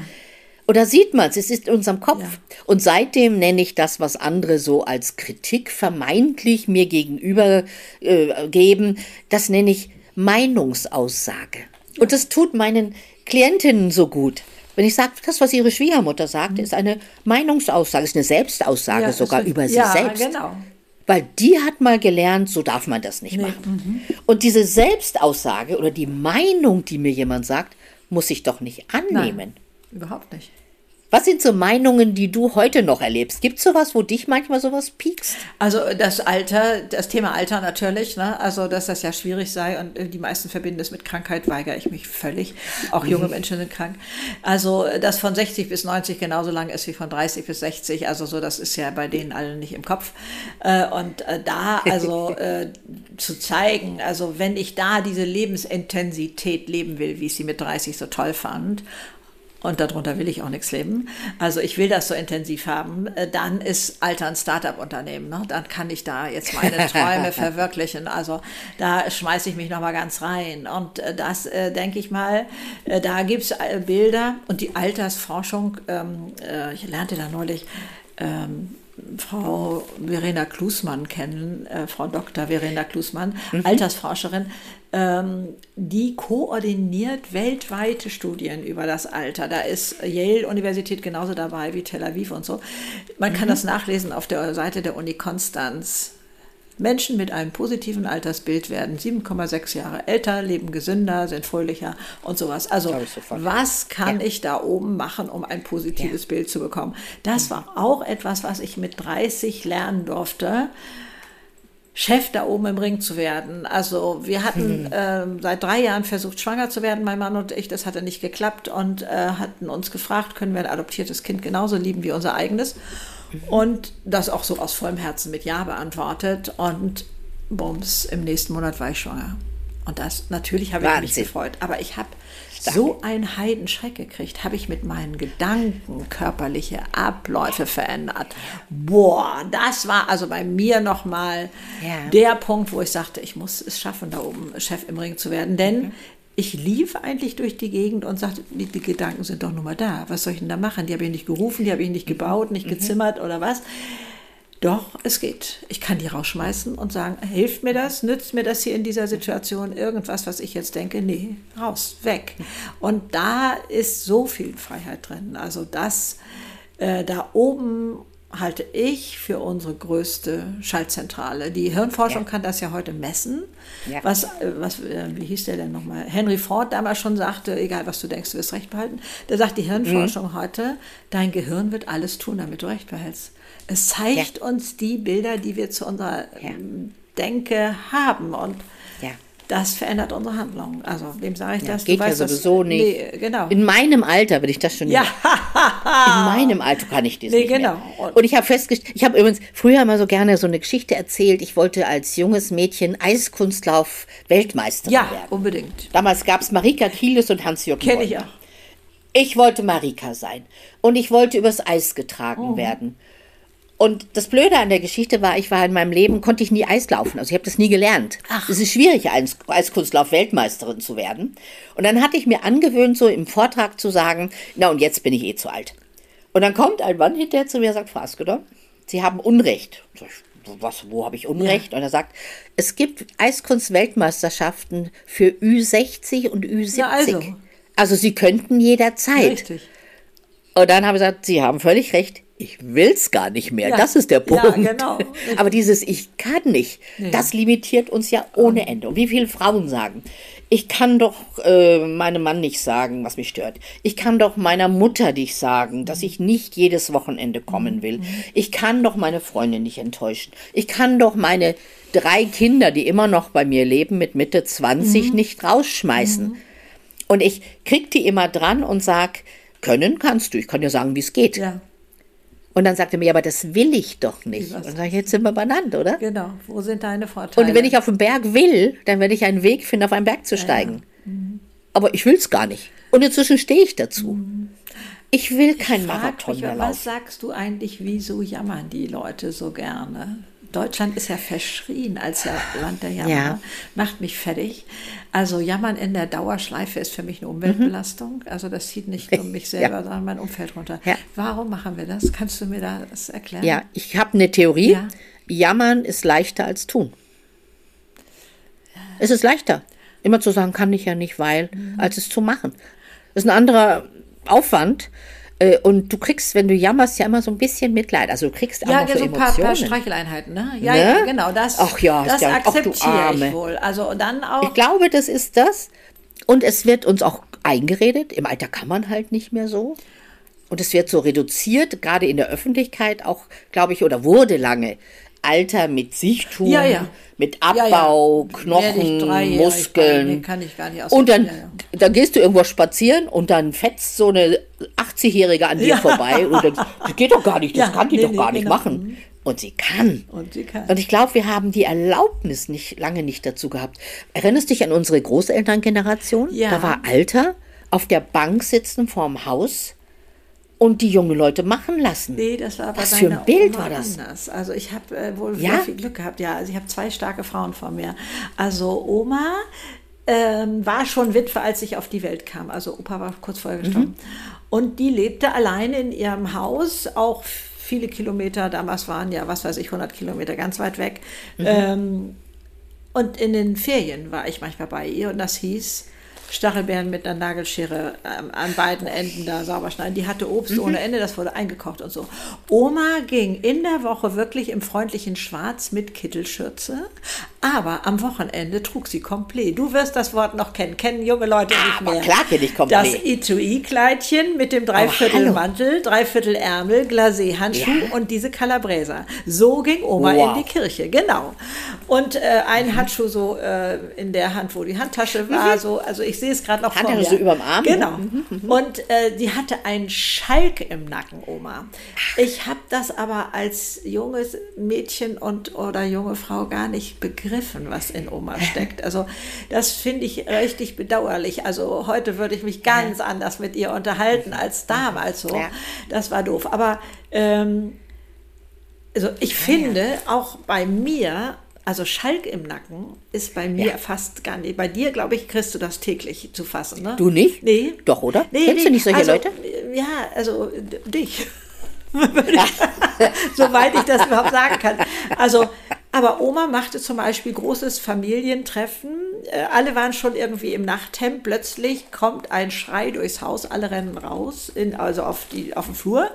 Speaker 2: Oder sieht man es, es ist in unserem Kopf. Ja. Und seitdem nenne ich das, was andere so als Kritik vermeintlich mir gegenüber äh, geben, das nenne ich Meinungsaussage. Ja. Und das tut meinen Klientinnen so gut. Wenn ich sage, das, was ihre Schwiegermutter sagt, ist eine Meinungsaussage, ist eine Selbstaussage ja, sogar ist, über sich selbst. Genau. Weil die hat mal gelernt, so darf man das nicht nee. machen. Mhm. Und diese Selbstaussage oder die Meinung, die mir jemand sagt, muss ich doch nicht annehmen.
Speaker 3: Nein. Überhaupt nicht.
Speaker 2: Was sind so Meinungen, die du heute noch erlebst? Gibt es sowas, wo dich manchmal sowas piekst?
Speaker 3: Also das Alter, das Thema Alter natürlich, ne? also dass das ja schwierig sei und die meisten verbinden es mit Krankheit, weigere ich mich völlig. Auch junge Menschen sind krank. Also das von 60 bis 90 genauso lang ist wie von 30 bis 60, also so, das ist ja bei denen allen nicht im Kopf. Äh, und äh, da also [LAUGHS] äh, zu zeigen, also wenn ich da diese Lebensintensität leben will, wie ich sie mit 30 so toll fand, und darunter will ich auch nichts leben. Also ich will das so intensiv haben, äh, dann ist Alter ein Startup-Unternehmen. Ne? Dann kann ich da jetzt meine Träume [LAUGHS] verwirklichen. Also da schmeiße ich mich nochmal ganz rein. Und äh, das, äh, denke ich mal, da gibt es Bilder und die Altersforschung, ähm, äh, ich lernte da neulich, ähm, Frau Verena Klusmann kennen, äh, Frau Dr. Verena Klusmann, mhm. Altersforscherin, ähm, die koordiniert weltweite Studien über das Alter. Da ist Yale Universität genauso dabei wie Tel Aviv und so. Man mhm. kann das nachlesen auf der Seite der Uni Konstanz. Menschen mit einem positiven Altersbild werden 7,6 Jahre älter, leben gesünder, sind fröhlicher und sowas. Also was kann ja. ich da oben machen, um ein positives ja. Bild zu bekommen? Das war auch etwas, was ich mit 30 lernen durfte. Chef da oben im Ring zu werden. Also wir hatten äh, seit drei Jahren versucht, schwanger zu werden, mein Mann und ich. Das hatte nicht geklappt und äh, hatten uns gefragt, können wir ein adoptiertes Kind genauso lieben wie unser eigenes? Und das auch so aus vollem Herzen mit Ja beantwortet. Und bums, im nächsten Monat war ich schwanger. Und das, natürlich habe ich mich gefreut. Aber ich habe so einen Heidenschreck gekriegt, habe ich mit meinen Gedanken körperliche Abläufe verändert. Boah, das war also bei mir nochmal ja. der Punkt, wo ich sagte, ich muss es schaffen, da oben Chef im Ring zu werden. Denn mhm ich lief eigentlich durch die Gegend und sagte, die, die, Gedanken sind doch nun mal da. Was soll ich denn da machen? Die habe ich nicht gerufen, die habe ich nicht gebaut, nicht mhm. gezimmert oder was. Doch, es geht. Ich kann die rausschmeißen und sagen, hilft mir das? Nützt mir das hier in dieser Situation irgendwas, was ich jetzt denke? Nee, raus, weg. Und da ist so viel Freiheit drin. Also das äh, da oben halte ich für unsere größte Schaltzentrale. Die Hirnforschung ja. kann das ja heute messen. Ja. Was, äh, was, äh, wie hieß der denn nochmal? Henry Ford damals schon sagte, egal was du denkst, du wirst recht behalten. Da sagt die Hirnforschung mhm. heute, dein Gehirn wird alles tun, damit du recht behältst. Es zeigt ja. uns die Bilder, die wir zu unserer Denke haben. Und das verändert unsere Handlung. Also, wem sage ich ja, das?
Speaker 2: Geht
Speaker 3: du
Speaker 2: ja sowieso das, nicht. Nee, genau. In meinem Alter will ich das schon
Speaker 3: ja.
Speaker 2: nicht. In meinem Alter kann ich das nee, nicht
Speaker 3: genau.
Speaker 2: Mehr. Und ich habe festgestellt, ich habe übrigens früher immer so gerne so eine Geschichte erzählt. Ich wollte als junges Mädchen Eiskunstlauf Weltmeisterin
Speaker 3: ja,
Speaker 2: werden.
Speaker 3: Ja, unbedingt.
Speaker 2: Damals gab es Marika Kielis und Hans-Jürgen
Speaker 3: Kenne ich auch.
Speaker 2: Ich wollte Marika sein. Und ich wollte übers Eis getragen oh. werden. Und das Blöde an der Geschichte war, ich war in meinem Leben, konnte ich nie Eis laufen. Also ich habe das nie gelernt. Ach. Es ist schwierig, Eis, Eiskunstlauf-Weltmeisterin zu werden. Und dann hatte ich mir angewöhnt, so im Vortrag zu sagen, na und jetzt bin ich eh zu alt. Und dann kommt ein Mann hinterher zu mir und sagt, Frau Askedon, Sie haben Unrecht. Was, wo habe ich Unrecht? Ja. Und er sagt, es gibt Eiskunst-Weltmeisterschaften für Ü60 und Ü70. Ja, also. also Sie könnten jederzeit. Richtig. Und dann habe ich gesagt, Sie haben völlig recht ich will's gar nicht mehr. Ja. Das ist der Punkt. Ja, genau. [LAUGHS] Aber dieses Ich kann nicht, ja. das limitiert uns ja ohne Ende. Und wie viele Frauen sagen, ich kann doch äh, meinem Mann nicht sagen, was mich stört. Ich kann doch meiner Mutter nicht sagen, dass ich nicht jedes Wochenende kommen will. Ich kann doch meine Freundin nicht enttäuschen. Ich kann doch meine drei Kinder, die immer noch bei mir leben, mit Mitte 20 mhm. nicht rausschmeißen. Mhm. Und ich krieg die immer dran und sag, können kannst du. Ich kann dir sagen, wie es geht. Ja. Und dann sagte er mir, aber das will ich doch nicht. Und dann sage ich, jetzt sind wir benannt, oder?
Speaker 3: Genau. Wo sind deine Vorteile?
Speaker 2: Und wenn ich auf den Berg will, dann werde ich einen Weg finden, auf einen Berg zu steigen. Ja, ja. Mhm. Aber ich will es gar nicht. Und inzwischen stehe ich dazu. Mhm. Ich will kein ich Marathon mich, mehr laufen.
Speaker 3: Was sagst du eigentlich, wieso jammern die Leute so gerne? Deutschland ist ja verschrien als Land der Jammer. Ja. Macht mich fertig. Also Jammern in der Dauerschleife ist für mich eine Umweltbelastung. Mhm. Also das zieht nicht nur mich selber, ja. sondern mein Umfeld runter. Ja. Warum machen wir das? Kannst du mir das erklären?
Speaker 2: Ja, ich habe eine Theorie. Ja. Jammern ist leichter als tun. Es ist leichter, immer zu sagen, kann ich ja nicht, weil, mhm. als es zu machen. Das ist ein anderer Aufwand. Äh, und du kriegst, wenn du jammerst, ja immer so ein bisschen Mitleid. Also du kriegst auch ja, so, so ein paar, paar
Speaker 3: Streicheleinheiten, ne? Ja, ne? ja, genau. Das,
Speaker 2: Ach ja,
Speaker 3: das
Speaker 2: ja,
Speaker 3: akzeptiere ich wohl. Also dann auch.
Speaker 2: Ich glaube, das ist das. Und es wird uns auch eingeredet. Im Alter kann man halt nicht mehr so. Und es wird so reduziert, gerade in der Öffentlichkeit auch, glaube ich, oder wurde lange. Alter mit Sichtum,
Speaker 3: Ja, ja.
Speaker 2: mit
Speaker 3: Ja, ja.
Speaker 2: Abbau,
Speaker 3: ich
Speaker 2: Knochen,
Speaker 3: bei,
Speaker 2: Muskeln.
Speaker 3: nee, kann ich gar nicht
Speaker 2: Und dann,
Speaker 3: ja,
Speaker 2: dann gehst du irgendwo spazieren und dann fetzt so eine 80-Jährige an dir
Speaker 3: Ja.
Speaker 2: vorbei und denkst, [LAUGHS] das geht doch gar nicht, das
Speaker 3: Ja,
Speaker 2: kann die
Speaker 3: nee,
Speaker 2: doch
Speaker 3: nee,
Speaker 2: gar nicht
Speaker 3: genau.
Speaker 2: machen. Und sie kann.
Speaker 3: Und sie kann.
Speaker 2: Und ich glaube, wir haben die Erlaubnis nicht lange nicht dazu gehabt. Erinnerst dich an unsere Großelterngeneration?
Speaker 3: Ja.
Speaker 2: Da war Alter auf der Bank sitzen vorm Haus und die junge Leute machen lassen.
Speaker 3: Nee, das war bei
Speaker 2: Was für ein Bild
Speaker 3: Oma
Speaker 2: war das?
Speaker 3: anders. Also ich habe äh, wohl
Speaker 2: Ja?
Speaker 3: sehr viel Glück gehabt. Ja, also ich habe zwei starke Frauen vor mir. Also Oma ähm, war schon Witwe, als ich auf die Welt kam. Also Opa war kurz vorher gestorben.
Speaker 2: Mhm.
Speaker 3: Und die lebte alleine in ihrem Haus, auch viele Kilometer, damals waren ja, was weiß ich, 100 Kilometer ganz weit weg.
Speaker 2: Mhm.
Speaker 3: Ähm, und in den Ferien war ich manchmal bei ihr und das hieß, Stachelbeeren mit einer Nagelschere ähm, an beiden Enden da sauber schneiden. Die hatte Obst ohne Ende, das wurde eingekocht und so. Oma ging in der Woche wirklich im freundlichen Schwarz mit Kittelschürze, aber am Wochenende trug sie komplett. Du wirst das Wort noch kennen, kennen junge Leute nicht
Speaker 2: Aber
Speaker 3: mehr.
Speaker 2: klar kenn ich komplett.
Speaker 3: Das Etui-Kleidchen mit dem Dreiviertel
Speaker 2: hallo.
Speaker 3: Mantel, Dreiviertel Ärmel, Glacé-Handschuh
Speaker 2: Ja.
Speaker 3: und diese Calabresa. So ging Oma
Speaker 2: Wow.
Speaker 3: in die Kirche, genau. Und äh, ein Handschuh so äh, in der Hand, wo die Handtasche war, so, also ich sehe es gerade noch vor
Speaker 2: Handtasche
Speaker 3: mir.
Speaker 2: so überm Arm,
Speaker 3: Genau.
Speaker 2: ja.
Speaker 3: Und äh, die hatte einen Schalk im Nacken, Oma. Ich habe das aber als junges Mädchen und oder junge Frau gar nicht begriffen, was in Oma [LAUGHS] steckt. Also das finde ich richtig bedauerlich. Also heute würde ich mich ganz anders mit ihr unterhalten als damals so.
Speaker 2: Ja.
Speaker 3: Das war doof. Aber ähm, also ich finde auch bei mir, also Schalk im Nacken ist bei mir
Speaker 2: Ja.
Speaker 3: fast gar nicht. Bei dir, glaube ich, kriegst du das täglich zu fassen, ne?
Speaker 2: Du nicht?
Speaker 3: Nee.
Speaker 2: Doch, oder?
Speaker 3: Nee,
Speaker 2: Kennst du
Speaker 3: nee.
Speaker 2: nicht solche
Speaker 3: also,
Speaker 2: Leute?
Speaker 3: Ja, also dich. [LAUGHS] Soweit ich das überhaupt sagen kann. Also, aber Oma machte zum Beispiel großes Familientreffen. Äh, Alle waren schon irgendwie im Nachthemd. Plötzlich kommt ein Schrei durchs Haus. Alle rennen raus, in, also auf, die, auf den Flur.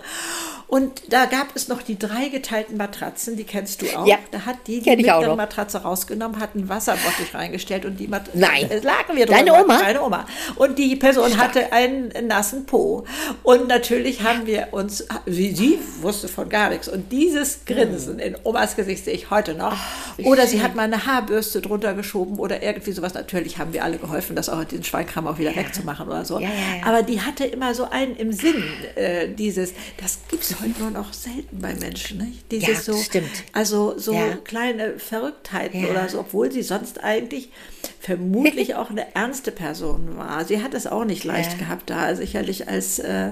Speaker 3: Und da gab es noch die drei geteilten Matratzen, die kennst du auch.
Speaker 2: Ja,
Speaker 3: da hat die die mittlere. Matratze rausgenommen, hat einen Wasserbottich reingestellt und die Matratze.
Speaker 2: Nein.
Speaker 3: lagen wir
Speaker 2: Deine
Speaker 3: drüber.
Speaker 2: Oma?
Speaker 3: Meine Oma. Und die Person hatte einen nassen Po. Und natürlich haben wir uns, sie, sie wusste von gar nichts. Und dieses Grinsen in Omas Gesicht sehe ich heute noch. oder sie
Speaker 2: schön.
Speaker 3: hat mal eine Haarbürste drunter geschoben oder irgendwie sowas. Natürlich haben wir alle geholfen, das auch diesen Schweinkram auch wieder wegzumachen oder so.
Speaker 2: Ja, ja, ja.
Speaker 3: Aber die hatte immer so einen im Sinn, äh, dieses, das gibt heute nur noch selten bei Menschen. Nicht? Dieses
Speaker 2: Ja,
Speaker 3: so,
Speaker 2: stimmt.
Speaker 3: Also so
Speaker 2: Ja.
Speaker 3: kleine Verrücktheiten
Speaker 2: Ja.
Speaker 3: oder so, obwohl sie sonst eigentlich vermutlich [LAUGHS] auch eine ernste Person war. Sie hat es auch nicht leicht
Speaker 2: Ja.
Speaker 3: gehabt da, sicherlich als äh,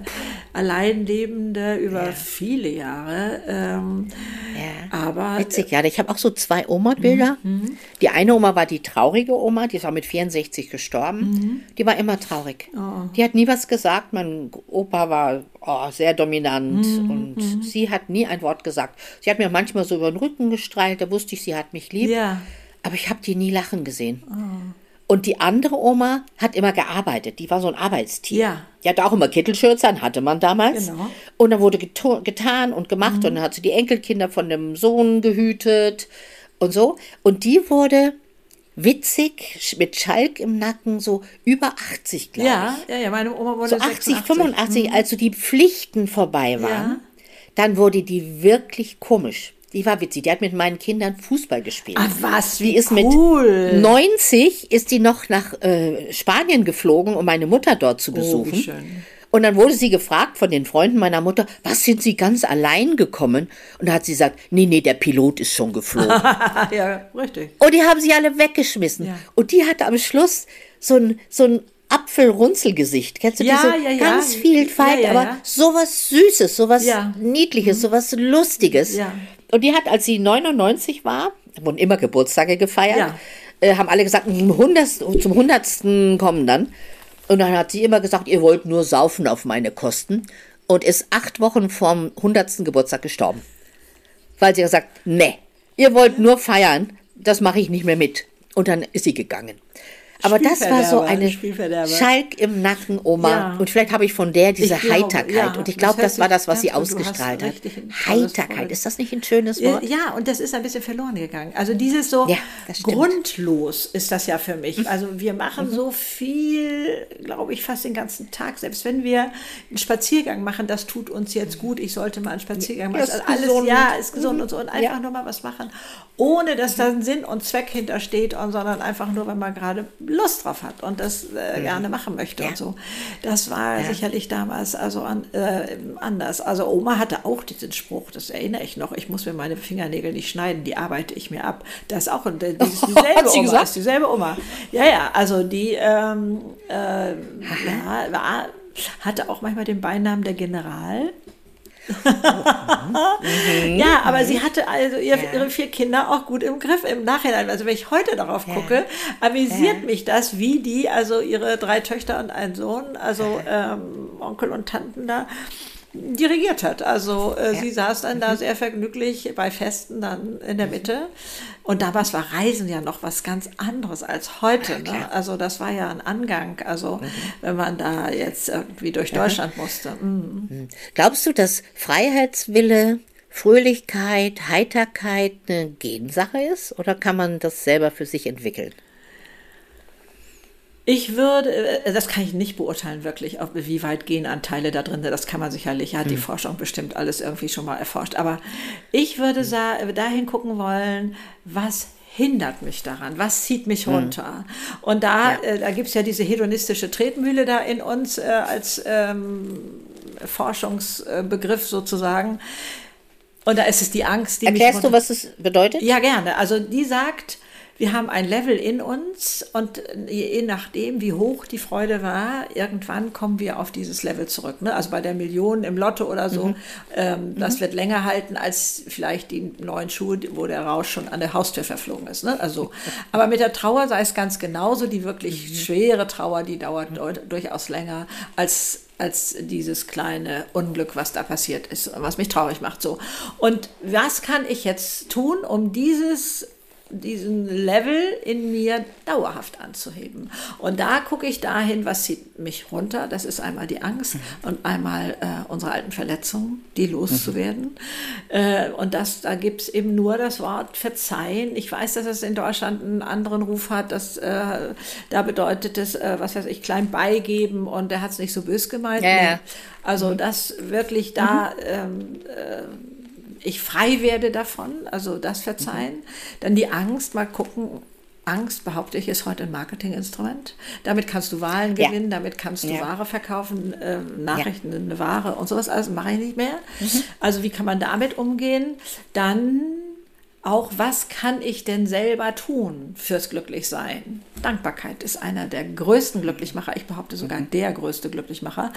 Speaker 3: Alleinlebende über viele Jahre. Ähm,
Speaker 2: Ja.
Speaker 3: Aber
Speaker 2: Witzig, ja. Ich habe auch so zwei Oma-Bilder.
Speaker 3: Mhm,
Speaker 2: Die eine Oma war die traurige Oma, die ist auch mit 64 gestorben.
Speaker 3: Mhm.
Speaker 2: Die war immer traurig.
Speaker 3: Oh.
Speaker 2: Die hat nie was gesagt. Mein Opa war oh, sehr dominant
Speaker 3: Mhm,
Speaker 2: und sie hat nie ein Wort gesagt. Sie hat mir manchmal so über den Rücken gestreichelt, da wusste ich, sie hat mich lieb.
Speaker 3: Ja.
Speaker 2: Aber ich habe die nie lachen gesehen. Und die andere Oma hat immer gearbeitet. Die war so ein Arbeitstier.
Speaker 3: Ja.
Speaker 2: Die hatte auch immer Kittelschürze an, hatte man damals.
Speaker 3: Genau. Mhm.
Speaker 2: Und dann wurde getan und gemacht und dann hat sie die Enkelkinder von dem Sohn gehütet und so. Und die wurde witzig mit Schalk im Nacken so über 80, glaube
Speaker 3: ja, ja, ja, meine Oma wurde
Speaker 2: ich. So 80,
Speaker 3: 86.
Speaker 2: 85, als so die Pflichten vorbei waren.
Speaker 3: Ja.
Speaker 2: Dann wurde die wirklich komisch. Die war witzig. Die hat mit meinen Kindern Fußball gespielt.
Speaker 3: Ah, was,
Speaker 2: Die
Speaker 3: wie
Speaker 2: ist
Speaker 3: cool.
Speaker 2: mit 90 ist die noch nach äh, Spanien geflogen, um meine Mutter dort zu besuchen.
Speaker 3: Oh, wie schön.
Speaker 2: Und dann wurde sie gefragt von den Freunden meiner Mutter, was sind Sie ganz allein gekommen? Und da hat sie gesagt, nee, nee, der Pilot ist schon geflogen. [LAUGHS]
Speaker 3: Ja, richtig.
Speaker 2: Und die haben sie alle weggeschmissen.
Speaker 3: Ja.
Speaker 2: Und die hatte am Schluss so ein, so ein Apfelrunzelgesicht. Kennst du
Speaker 3: Ja,
Speaker 2: diese
Speaker 3: ja, ja.
Speaker 2: ganz viel
Speaker 3: ja,
Speaker 2: aber sowas Süßes, sowas. Niedliches, sowas Lustiges.
Speaker 3: Ja.
Speaker 2: Und die hat, als sie 99 war, wurden immer Geburtstage gefeiert,
Speaker 3: Ja.
Speaker 2: äh, haben alle gesagt, zum 100. zum 100. kommen dann. Und dann hat sie immer gesagt, ihr wollt nur saufen auf meine Kosten. Und ist acht Wochen vorm 100. Geburtstag gestorben. Weil sie gesagt, nee, ihr wollt nur feiern, das mache ich nicht mehr mit. Und dann ist sie gegangen. Aber das war so eine. Schalk im Nacken Oma.
Speaker 3: Ja.
Speaker 2: Und vielleicht habe ich von der diese
Speaker 3: Ich glaube,
Speaker 2: Heiterkeit.
Speaker 3: ja,
Speaker 2: und ich
Speaker 3: das
Speaker 2: glaube,
Speaker 3: hört
Speaker 2: das war das, was sie ausgestrahlt hat. Heiterkeit,
Speaker 3: Wort.
Speaker 2: ist das nicht ein schönes Wort?
Speaker 3: Ja, und das ist ein bisschen verloren gegangen. Also dieses so
Speaker 2: Ja, das. Mhm.
Speaker 3: grundlos ist das ja für mich. Also wir machen so viel, glaube ich, fast den ganzen Tag. Selbst wenn wir einen Spaziergang machen, das tut uns jetzt gut, ich sollte mal einen Spaziergang machen. Also alles, gesund. ja, ist gesund mhm. und so. Und einfach nur mal was machen, ohne dass da ein Sinn und Zweck hintersteht, und, sondern einfach nur, wenn man gerade Lust drauf hat und das äh, mhm. gerne machen möchte ja. und so. Das war ja. sicherlich damals also an, äh, anders. Also Oma hatte auch diesen Spruch, das erinnere ich noch, ich muss mir meine Fingernägel nicht schneiden, die arbeite ich mir ab. Das ist auch ein, die, [LAUGHS] dieselbe Oma, gesagt? ist dieselbe Oma. Ja, ja, also die ähm, äh, ja, war, hatte auch manchmal den Beinamen der General. Mhm. ja, aber sie hatte also ihr, ja. ihre vier Kinder auch gut im Griff im Nachhinein. Also wenn ich heute darauf gucke, amüsiert mich das, wie die, also ihre drei Töchter und ein Sohn, also ähm, Onkel und Tanten da, dirigiert hat. Also äh, ja. sie saß dann da mhm. sehr vergnüglich bei Festen dann in der Mitte. Und damals war Reisen ja noch was ganz anderes als heute. Ja, ne? Also das war ja ein Angang. Also mhm. wenn man da jetzt irgendwie durch Deutschland ja. musste. Mhm.
Speaker 2: mhm. Glaubst du, dass Freiheitswille, Fröhlichkeit, Heiterkeit eine Gensache ist? Oder kann man das selber für sich entwickeln?
Speaker 3: Ich würde, äh, das kann ich nicht beurteilen wirklich, wie weit gehen Anteile da drin sind. Das kann man sicherlich, hat hm. die Forschung bestimmt alles irgendwie schon mal erforscht. Aber ich würde hm. dahin gucken wollen, was hindert mich daran? Was zieht mich hm. runter? Und da, ja. äh, da gibt es ja diese hedonistische Tretmühle da in uns äh, als ähm, Forschungsbegriff sozusagen. Und da ist es die Angst, die
Speaker 2: Erklärst du, was es bedeutet?
Speaker 3: Ja, gerne. Also die sagt, wir haben ein Level in uns und je nachdem, wie hoch die Freude war, irgendwann kommen wir auf dieses Level zurück. Ne? Also bei der Million im Lotto oder so, mhm. ähm, das mhm. wird länger halten als vielleicht die neuen Schuhe, wo der Rausch schon an der Haustür verflogen ist. Ne? Also, [LAUGHS] aber mit der Trauer sei es ganz genauso. Die wirklich mhm. schwere Trauer, die dauert mhm. durchaus länger als als dieses kleine Unglück, was da passiert ist, was mich traurig macht. So. Und was kann ich jetzt tun, um dieses diesen Level in mir dauerhaft anzuheben. Und da gucke ich dahin, was zieht mich runter. Das ist einmal die Angst mhm. und einmal äh, unsere alten Verletzungen, die loszuwerden. Mhm. Äh, und das, da gibt es eben nur das Wort verzeihen. Ich weiß, dass es in Deutschland einen anderen Ruf hat. Dass, äh, da bedeutet es, äh, was weiß ich, klein beigeben und der hat es nicht so bös gemeint. Nee. Also mhm. das wirklich da mhm. ähm, äh, ich frei werde davon, also das Verzeihen. Mhm. Dann die Angst, mal gucken, Angst, behaupte ich, ist heute ein Marketinginstrument. Damit kannst du Wahlen gewinnen, ja. damit kannst du ja. Ware verkaufen, äh, Nachrichten, ja. eine Ware und sowas, alles mache ich nicht mehr. Mhm. Also wie kann man damit umgehen? Dann auch, was kann ich denn selber tun fürs Glücklichsein? Dankbarkeit ist einer der größten Glücklichmacher, ich behaupte sogar mhm. der größte Glücklichmacher.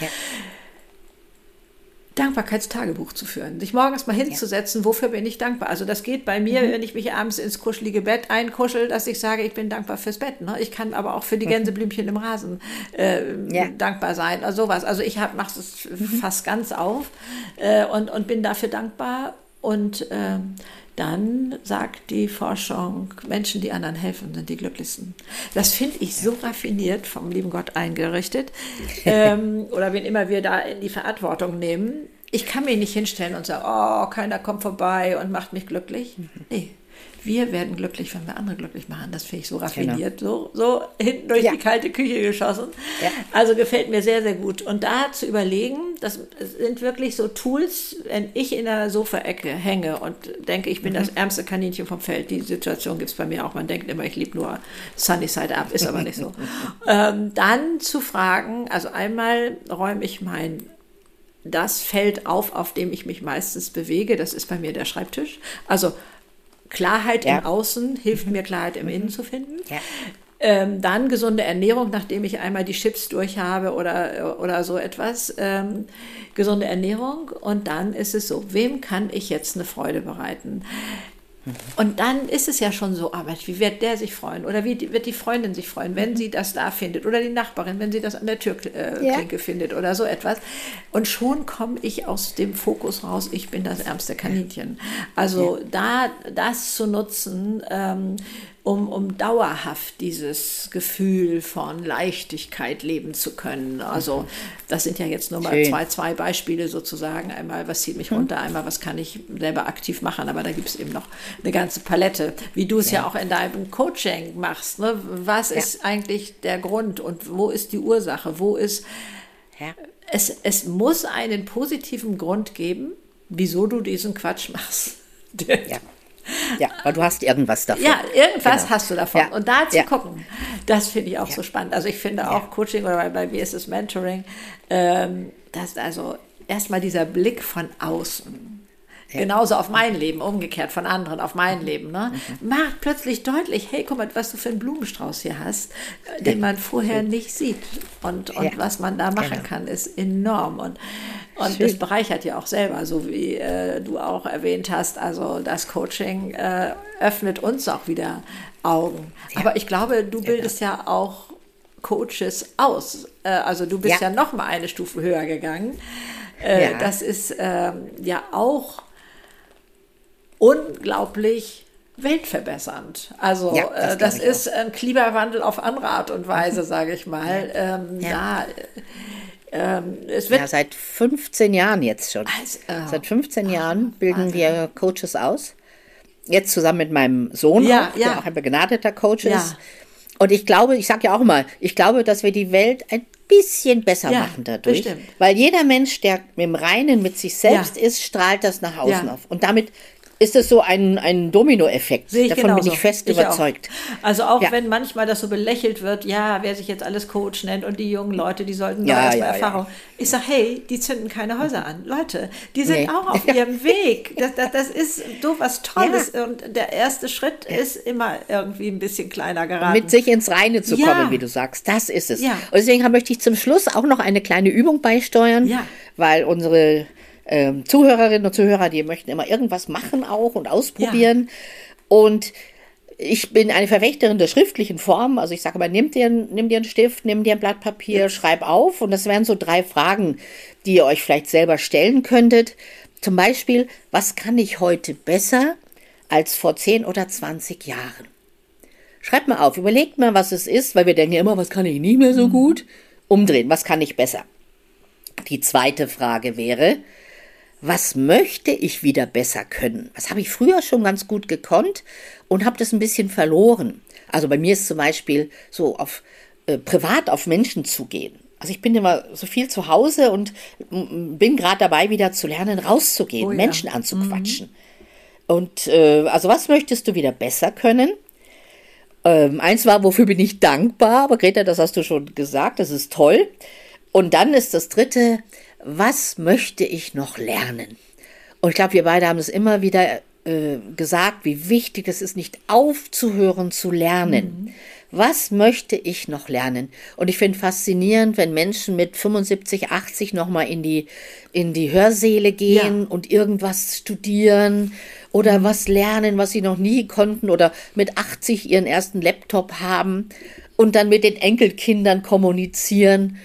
Speaker 3: Dankbarkeitstagebuch zu führen, sich morgens mal hinzusetzen, ja. wofür bin ich dankbar. Also das geht bei mir, mhm. wenn ich mich abends ins kuschelige Bett einkuschel, dass ich sage, ich bin dankbar fürs Bett. Ne? Ich kann aber auch für die mhm. Gänseblümchen im Rasen äh, ja. dankbar sein, also sowas. Also ich mache es mhm. fast ganz auf äh, und, und bin dafür dankbar und äh, dann sagt die Forschung, Menschen, die anderen helfen, sind die glücklichsten. Das finde ich so raffiniert vom lieben Gott eingerichtet. [LAUGHS] ähm, oder wenn immer wir da in die Verantwortung nehmen. Ich kann mich nicht hinstellen und sagen, oh, keiner kommt vorbei und macht mich glücklich. Mhm. Nee, wir werden glücklich, wenn wir andere glücklich machen. Das finde ich so raffiniert, genau. so, so hinten durch ja. die kalte Küche geschossen. Ja. Also gefällt mir sehr, sehr gut. Und da zu überlegen, das sind wirklich so Tools, wenn ich in der Sofaecke hänge und denke, ich bin mhm. das ärmste Kaninchen vom Feld. Die Situation gibt es bei mir auch. Man denkt immer, ich liebe nur Sunny Side Up, ist aber nicht so. [LAUGHS] ähm, dann zu fragen, also einmal räume ich mein das Feld auf, auf dem ich mich meistens bewege. Das ist bei mir der Schreibtisch. Also Klarheit ja. im Außen hilft mir, Klarheit im Innen zu finden. Ja. Ähm, dann gesunde Ernährung, nachdem ich einmal die Chips durch habe oder, oder so etwas. Ähm, gesunde Ernährung. Und dann ist es so, wem kann ich jetzt eine Freude bereiten? Und dann ist es ja schon so, aber wie wird der sich freuen? Oder wie wird die Freundin sich freuen, wenn sie das da findet? Oder die Nachbarin, wenn sie das an der Türklinke äh, ja. findet oder so etwas. Und schon komme ich aus dem Fokus raus, ich bin das ärmste Kaninchen. Also ja. da das zu nutzen, ähm, um, um dauerhaft dieses Gefühl von Leichtigkeit leben zu können. Also das sind ja jetzt nur mal zwei, zwei Beispiele sozusagen. Einmal, was zieht mich runter, einmal, was kann ich selber aktiv machen. Aber da gibt es eben noch eine ganze Palette, wie du es ja. ja auch in deinem Coaching machst. Ne? Was ja. ist eigentlich der Grund und wo ist die Ursache? Wo ist... Ja. Es, es muss einen positiven Grund geben, wieso du diesen Quatsch machst. [LAUGHS]
Speaker 2: ja. Ja, weil du hast irgendwas davon.
Speaker 3: Ja, irgendwas genau. hast du davon. Ja. Und da zu ja. gucken, das finde ich auch ja. so spannend. Also ich finde auch Coaching oder bei mir ist es Mentoring, ähm, dass also erstmal dieser Blick von außen. Genauso auf mein Leben, umgekehrt von anderen auf mein mhm. Leben. Ne? Mhm. Macht plötzlich deutlich, hey, guck mal, was du für einen Blumenstrauß hier hast, den man vorher nicht sieht. Und, und was man da machen genau. kann, ist enorm. Und und Schön. das bereichert ja auch selber, so wie äh, du auch erwähnt hast. Also das Coaching äh, öffnet uns auch wieder Augen. Ja. Aber ich glaube, du bildest ja, ja auch Coaches aus. Äh, also du bist ja, ja noch mal eine Stufe höher gegangen. Äh, das ist ähm, ja auch unglaublich weltverbessernd. Also ja, das, äh, das ist auch. ein Klimawandel auf andere Art und Weise, sage ich mal. Ähm, ja. Da,
Speaker 2: ähm, es wird ja, seit 15 Jahren jetzt schon. Also, äh, seit 15 oh, Jahren bilden also. wir Coaches aus. Jetzt zusammen mit meinem Sohn, ja, auch, ja. der auch ein begnadeter Coach ja. ist. Und ich glaube, ich sage ja auch immer, ich glaube, dass wir die Welt ein bisschen besser ja, machen dadurch. Bestimmt. Weil jeder Mensch, der im Reinen mit sich selbst ist, strahlt das nach außen auf. Und damit ist es so ein, ein Dominoeffekt. Davon genauso. bin ich fest ich überzeugt.
Speaker 3: Auch. Also auch ja. wenn manchmal das so belächelt wird, ja, wer sich jetzt alles Coach nennt und die jungen Leute, die sollten ja, erstmal ja, Erfahrung. Ja. Ich sage, hey, die zünden keine Häuser an. Leute, die sind nee. auch auf [LAUGHS] ihrem Weg. Das, das, das ist so was Tolles. Und der erste Schritt ist immer irgendwie ein bisschen kleiner geraten.
Speaker 2: Mit sich ins Reine zu kommen, wie du sagst. Das ist es. Und deswegen möchte ich zum Schluss auch noch eine kleine Übung beisteuern, weil unsere ähm, Zuhörerinnen und Zuhörer, die möchten immer irgendwas machen auch und ausprobieren. Ja. Und ich bin eine Verfechterin der schriftlichen Form. Also ich sage mal, nimm dir, nimm dir einen Stift, nimm dir ein Blatt Papier, ja. schreib auf. Und das wären so drei Fragen, die ihr euch vielleicht selber stellen könntet. Zum Beispiel, was kann ich heute besser als vor 10 oder 20 Jahren? Schreibt mal auf, überlegt mal, was es ist, weil wir denken immer, was kann ich nicht mehr so mhm. gut? Umdrehen, was kann ich besser? Die zweite Frage wäre, was möchte ich wieder besser können? Was habe ich früher schon ganz gut gekonnt und habe das ein bisschen verloren? Also bei mir ist zum Beispiel so auf äh, privat auf Menschen zu gehen. Also ich bin immer so viel zu Hause und bin gerade dabei, wieder zu lernen, rauszugehen, oh ja. Menschen anzuquatschen. Mhm. Und äh, also was möchtest du wieder besser können? Ähm, eins war, wofür bin ich dankbar, aber Greta, das hast du schon gesagt, das ist toll. Und dann ist das dritte, was möchte ich noch lernen? Und ich glaube, wir beide haben es immer wieder äh, gesagt, wie wichtig es ist, nicht aufzuhören zu lernen. Mhm. Was möchte ich noch lernen? Und ich finde faszinierend, wenn Menschen mit 75, 80 nochmal in die, in die Hörsäle gehen ja. und irgendwas studieren oder mhm. was lernen, was sie noch nie konnten oder mit 80 ihren ersten Laptop haben und dann mit den Enkelkindern kommunizieren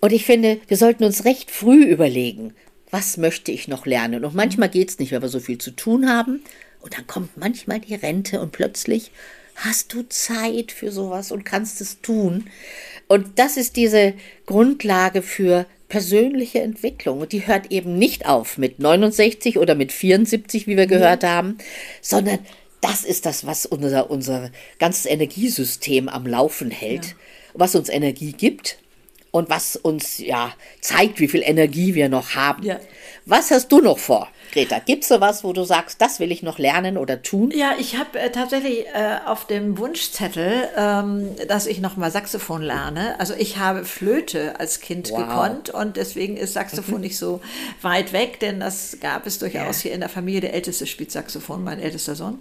Speaker 2: und ich finde, wir sollten uns recht früh überlegen, was möchte ich noch lernen. Und manchmal geht es nicht, weil wir so viel zu tun haben. Und dann kommt manchmal die Rente und plötzlich hast du Zeit für sowas und kannst es tun. Und das ist diese Grundlage für persönliche Entwicklung. Und die hört eben nicht auf mit 69 oder mit 74, wie wir gehört ja. haben, sondern das ist das, was unser, unser ganzes Energiesystem am Laufen hält, ja. was uns Energie gibt und was uns ja zeigt, wie viel Energie wir noch haben. Ja. Was hast du noch vor? Greta, gibt es sowas, wo du sagst, das will ich noch lernen oder tun?
Speaker 3: Ja, ich habe äh, tatsächlich äh, auf dem Wunschzettel, ähm, dass ich noch mal Saxophon lerne. Also ich habe Flöte als Kind wow. gekonnt und deswegen ist Saxophon mhm. [LAUGHS] nicht so weit weg, denn das gab es durchaus ja. hier in der Familie. Der Älteste spielt Saxophon, mein ältester Sohn.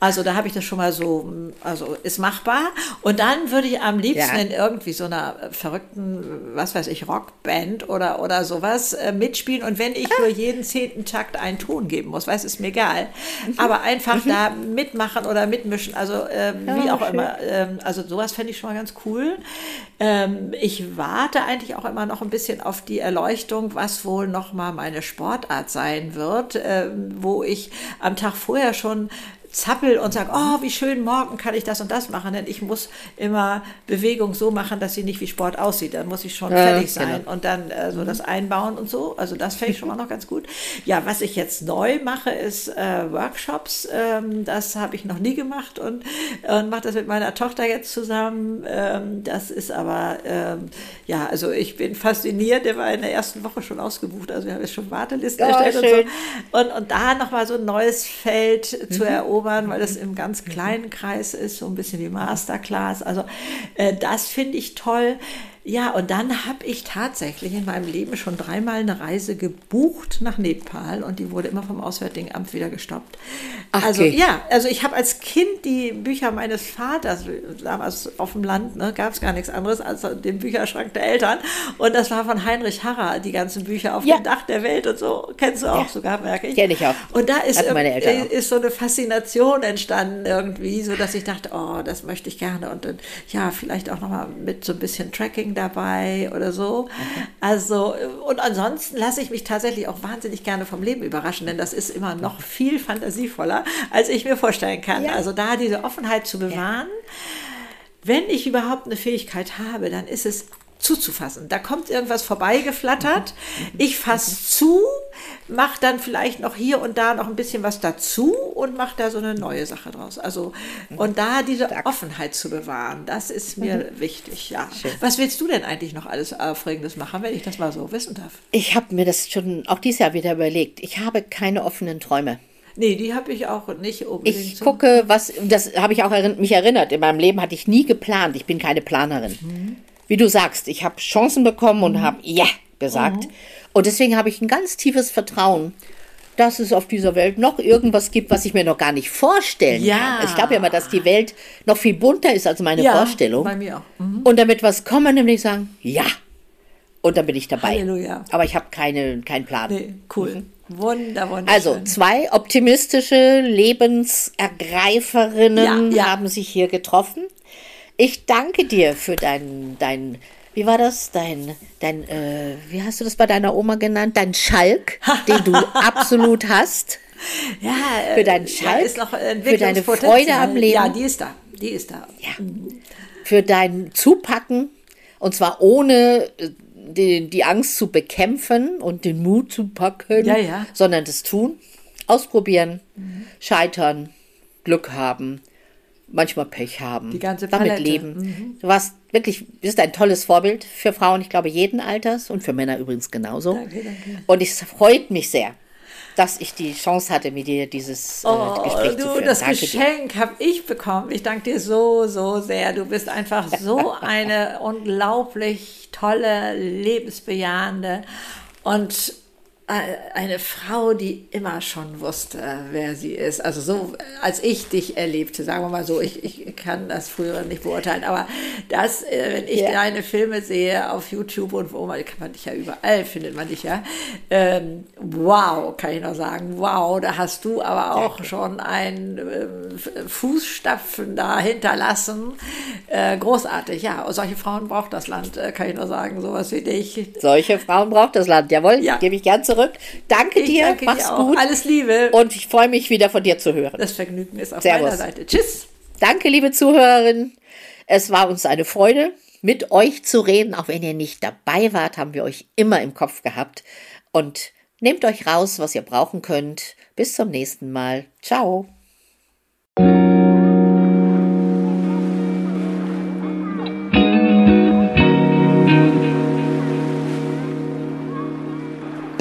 Speaker 3: Also da habe ich das schon mal so, also ist machbar. Und dann würde ich am liebsten ja. in irgendwie so einer verrückten, was weiß ich, Rockband oder, oder sowas äh, mitspielen. Und wenn ich [LAUGHS] nur jeden zehnten Takt einen Ton geben muss, weiß ist mir egal. Mhm. Aber einfach mhm. da mitmachen oder mitmischen, also ähm, ja, wie auch schön. immer. Ähm, also sowas fände ich schon mal ganz cool. Ähm, ich warte eigentlich auch immer noch ein bisschen auf die Erleuchtung, was wohl noch mal meine Sportart sein wird, ähm, wo ich am Tag vorher schon zappel und sage, oh, wie schön, morgen kann ich das und das machen, denn ich muss immer Bewegung so machen, dass sie nicht wie Sport aussieht. Dann muss ich schon ja, fertig sein genau. und dann äh, so das einbauen und so. Also das fände ich schon mal noch ganz gut. Ja, was ich jetzt neu mache, ist äh, Workshops. Ähm, das habe ich noch nie gemacht und, und mache das mit meiner Tochter jetzt zusammen. Ähm, das ist aber, ähm, ja, also ich bin fasziniert. Der war in der ersten Woche schon ausgebucht. Also wir haben jetzt schon Wartelisten oh, erstellt schön. und so. Und, und da nochmal so ein neues Feld mhm. zu erobern, weil das im ganz kleinen Kreis ist, so ein bisschen wie Masterclass. Also äh, das finde ich toll. Ja, und dann habe ich tatsächlich in meinem Leben schon dreimal eine Reise gebucht nach Nepal und die wurde immer vom Auswärtigen Amt wieder gestoppt. Ach, also okay. ja, also ich habe als Kind die Bücher meines Vaters, damals auf dem Land, ne, gab es gar nichts anderes als den Bücherschrank der Eltern und das war von Heinrich Harrer, die ganzen Bücher auf ja. dem Dach der Welt und so, kennst du auch ja. sogar, merke ich.
Speaker 2: Kenn ich auch.
Speaker 3: Und da ist, ist so eine Faszination entstanden irgendwie, so dass ich dachte, oh, das möchte ich gerne und dann, ja, vielleicht auch nochmal mit so ein bisschen Tracking dabei oder so. Okay. Also, und ansonsten lasse ich mich tatsächlich auch wahnsinnig gerne vom Leben überraschen, denn das ist immer noch viel fantasievoller, als ich mir vorstellen kann. Ja. Also da diese Offenheit zu bewahren. Ja. Wenn ich überhaupt eine Fähigkeit habe, dann ist es zuzufassen. Da kommt irgendwas vorbeigeflattert. Ich fasse zu, mache dann vielleicht noch hier und da noch ein bisschen was dazu und mache da so eine neue Sache draus. Also und da diese Offenheit zu bewahren, das ist mir mhm. wichtig. Ja. Schön. Was willst du denn eigentlich noch alles Aufregendes machen, wenn ich das mal so wissen darf?
Speaker 2: Ich habe mir das schon auch dieses Jahr wieder überlegt. Ich habe keine offenen Träume.
Speaker 3: Nee, die habe ich auch nicht
Speaker 2: unbedingt. Ich gucke, was, das habe ich auch mich erinnert. In meinem Leben hatte ich nie geplant. Ich bin keine Planerin. Mhm wie du sagst, ich habe Chancen bekommen und mhm. habe ja gesagt. Mhm. Und deswegen habe ich ein ganz tiefes Vertrauen, dass es auf dieser Welt noch irgendwas gibt, was ich mir noch gar nicht vorstellen ja. kann. Also ich glaube ja immer, dass die Welt noch viel bunter ist als meine ja, Vorstellung. Bei mir auch. Mhm. Und damit was kommen, nämlich sagen, ja. Und dann bin ich dabei. Halleluja. Aber ich habe keine, keinen Plan. Nee,
Speaker 3: cool. Mhm. Wunder, wunderschön.
Speaker 2: Also zwei optimistische Lebensergreiferinnen ja, haben sich hier getroffen. Ich danke dir für dein, dein wie war das? Dein, dein äh, wie hast du das bei deiner Oma genannt? Dein Schalk, [LAUGHS] den du absolut hast.
Speaker 3: Ja,
Speaker 2: für deinen Schalk, ja, für deine Freude am Leben.
Speaker 3: Ja, die ist da. Die ist da.
Speaker 2: Ja. Für dein Zupacken und zwar ohne äh, die, die Angst zu bekämpfen und den Mut zu packen, ja, ja. sondern das tun, ausprobieren, mhm. scheitern, Glück haben manchmal Pech haben,
Speaker 3: Die ganze
Speaker 2: damit leben. Mhm. Du warst wirklich, bist ein tolles Vorbild für Frauen, ich glaube jeden Alters und für Männer übrigens genauso. Danke, danke. Und es freut mich sehr, dass ich die Chance hatte, mit dir dieses äh, oh, Gespräch du, zu führen.
Speaker 3: Das danke Geschenk habe ich bekommen. Ich danke dir so, so sehr. Du bist einfach so [LAUGHS] eine unglaublich tolle, lebensbejahende und eine Frau, die immer schon wusste, wer sie ist. Also so, als ich dich erlebte, sagen wir mal so, ich, ich kann das früher nicht beurteilen, aber das, äh, wenn ich ja. deine Filme sehe auf YouTube und wo man, kann man dich ja überall, findet man dich ja, ähm, wow, kann ich noch sagen, wow, da hast du aber auch Danke. schon einen äh, Fußstapfen da hinterlassen. Äh, großartig, ja, und solche Frauen braucht das Land, äh, kann ich nur sagen, sowas wie dich.
Speaker 2: Solche Frauen braucht das Land, jawohl, ja. gebe ich zurück zurück. Danke ich dir, danke mach's dir gut.
Speaker 3: Alles Liebe.
Speaker 2: Und ich freue mich wieder von dir zu hören.
Speaker 3: Das Vergnügen ist auf Servus. meiner Seite. Tschüss.
Speaker 2: Danke, liebe Zuhörerinnen. Es war uns eine Freude, mit euch zu reden. Auch wenn ihr nicht dabei wart, haben wir euch immer im Kopf gehabt. Und nehmt euch raus, was ihr brauchen könnt. Bis zum nächsten Mal. Ciao.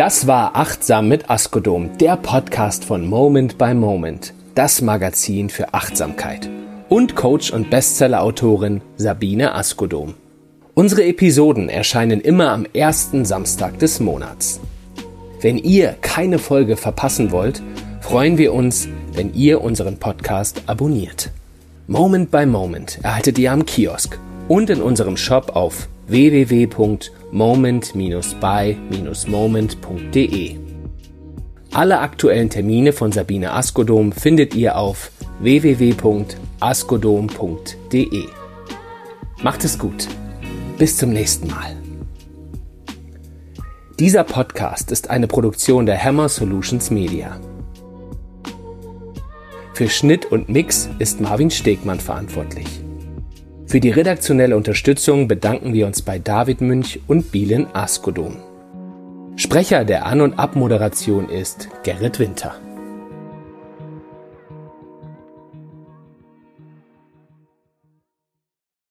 Speaker 1: Das war Achtsam mit Askodom, der Podcast von Moment by Moment, das Magazin für Achtsamkeit. Und Coach und Bestseller-Autorin Sabine Askodom. Unsere Episoden erscheinen immer am ersten Samstag des Monats. Wenn ihr keine Folge verpassen wollt, freuen wir uns, wenn ihr unseren Podcast abonniert. Moment by Moment erhaltet ihr am Kiosk und in unserem Shop auf www.moment-by-moment.de. Alle aktuellen Termine von Sabine Askodom findet ihr auf www.askodom.de. Macht es gut. Bis zum nächsten Mal. Dieser Podcast ist eine Produktion der Hammer Solutions Media. Für Schnitt und Mix ist Marvin Stegmann verantwortlich. Für die redaktionelle Unterstützung bedanken wir uns bei David Münch und Bielen Askodom. Sprecher der An- und Abmoderation ist Gerrit Winter.